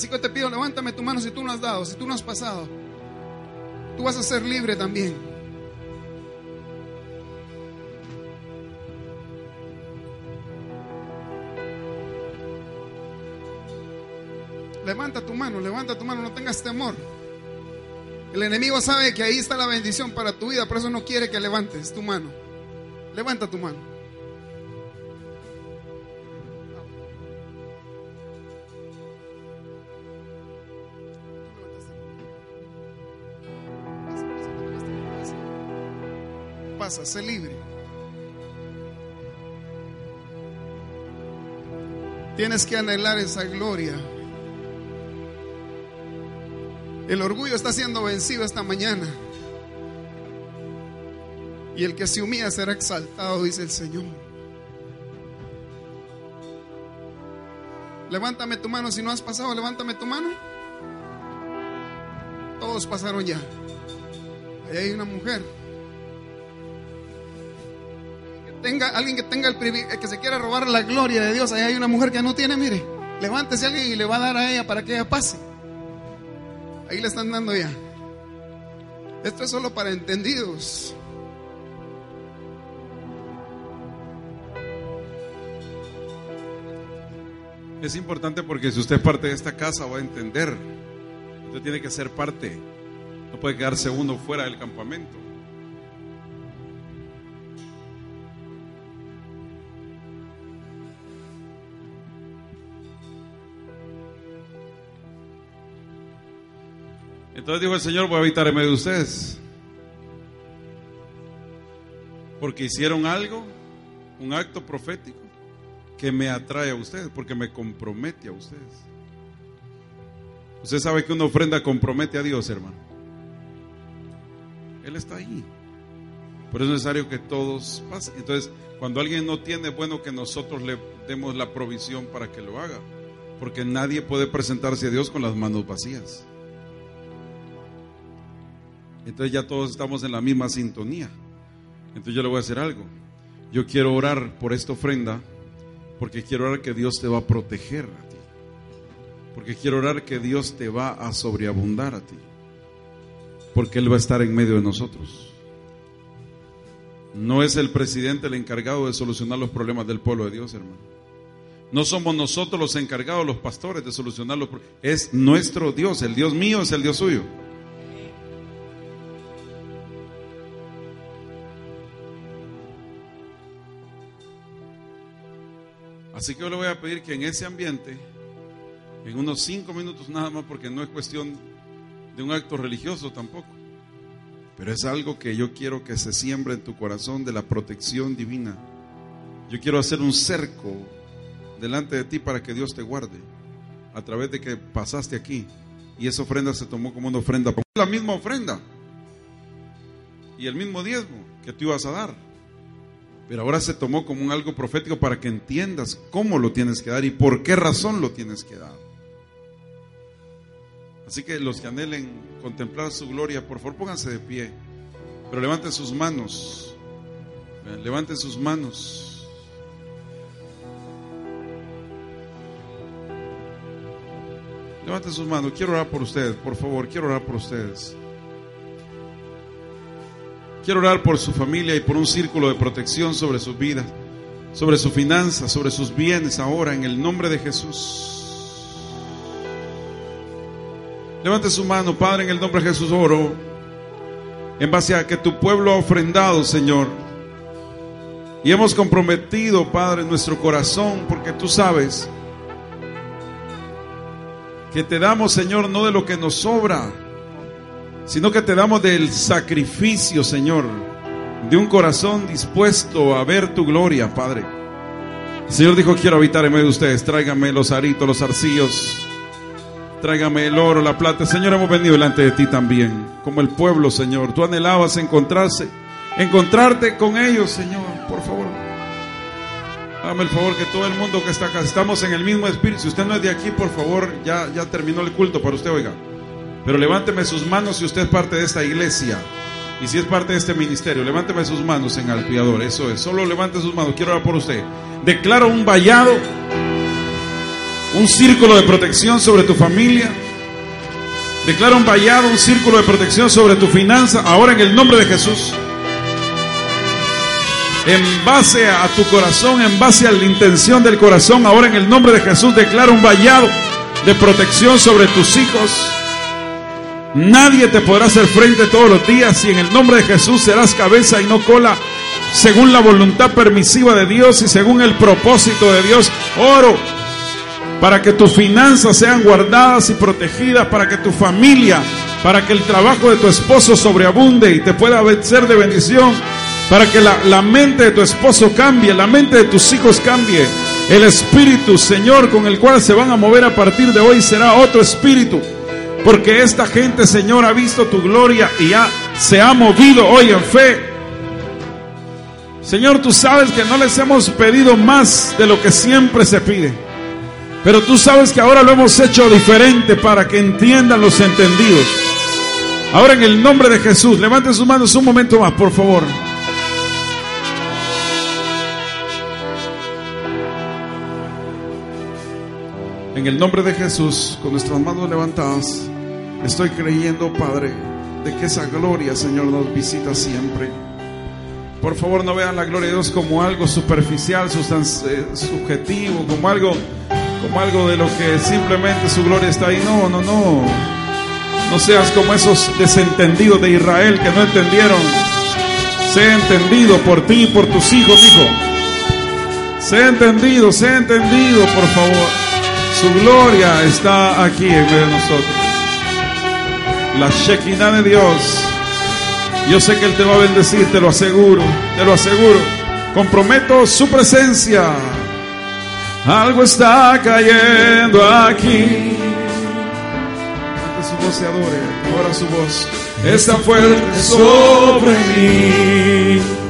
Así que te pido, levántame tu mano si tú no has dado, si tú no has pasado. Tú vas a ser libre también. Levanta tu mano, levanta tu mano, no tengas temor. El enemigo sabe que ahí está la bendición para tu vida, por eso no quiere que levantes tu mano. Levanta tu mano. Pasa, sé libre. Tienes que anhelar esa gloria. El orgullo está siendo vencido esta mañana. Y el que se humilla será exaltado, dice el Señor. Levántame tu mano, si no has pasado, levántame tu mano. Todos pasaron ya. Ahí hay una mujer. Tenga, alguien que tenga el privilegio, que se quiera robar la gloria de Dios. Ahí hay una mujer que no tiene, mire. Levántese alguien y le va a dar a ella para que ella pase. Ahí le están dando ya. Esto es solo para entendidos. Es importante porque si usted es parte de esta casa va a entender. Usted tiene que ser parte. No puede quedarse uno fuera del campamento. Entonces dijo el Señor, voy a habitar en medio de ustedes. Porque hicieron algo, un acto profético, que me atrae a ustedes, porque me compromete a ustedes. Usted sabe que una ofrenda compromete a Dios, hermano. Él está ahí. Por eso es necesario que todos pasen. Entonces, cuando alguien no tiene, es bueno que nosotros le demos la provisión para que lo haga. Porque nadie puede presentarse a Dios con las manos vacías. Entonces ya todos estamos en la misma sintonía. Entonces yo le voy a hacer algo. Yo quiero orar por esta ofrenda porque quiero orar que Dios te va a proteger a ti. Porque quiero orar que Dios te va a sobreabundar a ti. Porque Él va a estar en medio de nosotros. No es el presidente el encargado de solucionar los problemas del pueblo de Dios, hermano. No somos nosotros los encargados, los pastores, de solucionar los problemas. Es nuestro Dios. El Dios mío es el Dios suyo. Así que yo le voy a pedir que en ese ambiente, en unos cinco minutos nada más, porque no es cuestión de un acto religioso tampoco, pero es algo que yo quiero que se siembre en tu corazón de la protección divina. Yo quiero hacer un cerco delante de ti para que Dios te guarde a través de que pasaste aquí y esa ofrenda se tomó como una ofrenda, la misma ofrenda y el mismo diezmo que tú ibas a dar. Pero ahora se tomó como un algo profético para que entiendas cómo lo tienes que dar y por qué razón lo tienes que dar. Así que los que anhelen contemplar su gloria, por favor pónganse de pie, pero levanten sus manos, levanten sus manos. Levanten sus manos, quiero orar por ustedes, por favor, quiero orar por ustedes. Quiero orar por su familia y por un círculo de protección sobre sus vidas, sobre su finanza, sobre sus bienes ahora en el nombre de Jesús. Levante su mano, Padre, en el nombre de Jesús oro. En base a que tu pueblo ha ofrendado, Señor. Y hemos comprometido, Padre, nuestro corazón, porque tú sabes que te damos, Señor, no de lo que nos sobra, sino que te damos del sacrificio, Señor, de un corazón dispuesto a ver tu gloria, Padre. El Señor dijo, quiero habitar en medio de ustedes, tráigame los aritos, los arcillos, tráigame el oro, la plata. Señor, hemos venido delante de ti también, como el pueblo, Señor. Tú anhelabas encontrarse, encontrarte con ellos, Señor, por favor. Hágame el favor que todo el mundo que está acá, estamos en el mismo espíritu. Si usted no es de aquí, por favor, ya, ya terminó el culto para usted, oiga. Pero levánteme sus manos si usted es parte de esta iglesia. Y si es parte de este ministerio, levánteme sus manos en alpiador. Eso es. Solo levante sus manos. Quiero orar por usted. Declaro un vallado, un círculo de protección sobre tu familia. Declaro un vallado, un círculo de protección sobre tu finanza. Ahora en el nombre de Jesús. En base a tu corazón, en base a la intención del corazón, ahora en el nombre de Jesús declaro un vallado de protección sobre tus hijos Nadie te podrá hacer frente todos los días y en el nombre de Jesús serás cabeza y no cola, según la voluntad permisiva de Dios y según el propósito de Dios. Oro para que tus finanzas sean guardadas y protegidas, para que tu familia, para que el trabajo de tu esposo sobreabunde y te pueda ser de bendición, para que la, la mente de tu esposo cambie, la mente de tus hijos cambie. El espíritu, Señor, con el cual se van a mover a partir de hoy será otro espíritu porque esta gente, Señor, ha visto tu gloria y ya se ha movido hoy en fe. Señor, tú sabes que no les hemos pedido más de lo que siempre se pide. Pero tú sabes que ahora lo hemos hecho diferente para que entiendan los entendidos. Ahora en el nombre de Jesús, levanten sus manos un momento más, por favor. En el nombre de Jesús, con nuestras manos levantadas, estoy creyendo, Padre, de que esa gloria, Señor, nos visita siempre. Por favor, no vean la gloria de Dios como algo superficial, eh, subjetivo, como algo, como algo de lo que simplemente su gloria está ahí. No, no, no. No seas como esos desentendidos de Israel que no entendieron. Sé entendido por ti y por tus hijos, hijo. Sé entendido, sé entendido, por favor. Su gloria está aquí en medio de nosotros. La Shekinah de Dios. Yo sé que Él te va a bendecir, te lo aseguro, te lo aseguro. Comprometo su presencia. Algo está cayendo aquí. Ante su voz se adore, ahora su voz. Está fuerte sobre mí.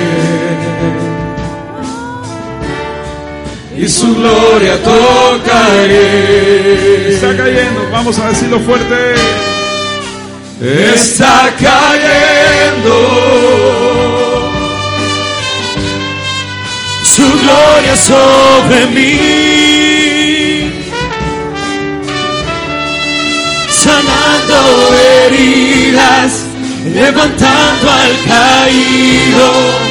y su gloria tocaré. Está cayendo, vamos a decirlo fuerte. Está cayendo. Su gloria sobre mí. Sanando heridas, levantando al caído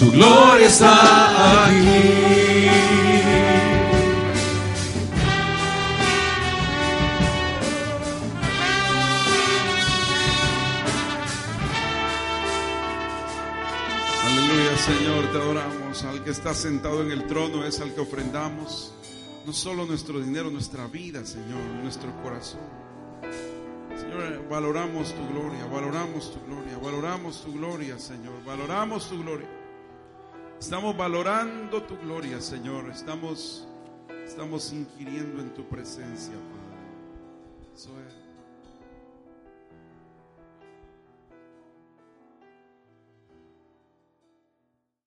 Su gloria está aquí. Aleluya, Señor, te adoramos. Al que está sentado en el trono es al que ofrendamos no solo nuestro dinero, nuestra vida, Señor, nuestro corazón. Señor, valoramos tu gloria, valoramos tu gloria, valoramos tu gloria, Señor, valoramos tu gloria. Estamos valorando tu gloria, Señor. Estamos, estamos inquiriendo en tu presencia, Padre. Eso es.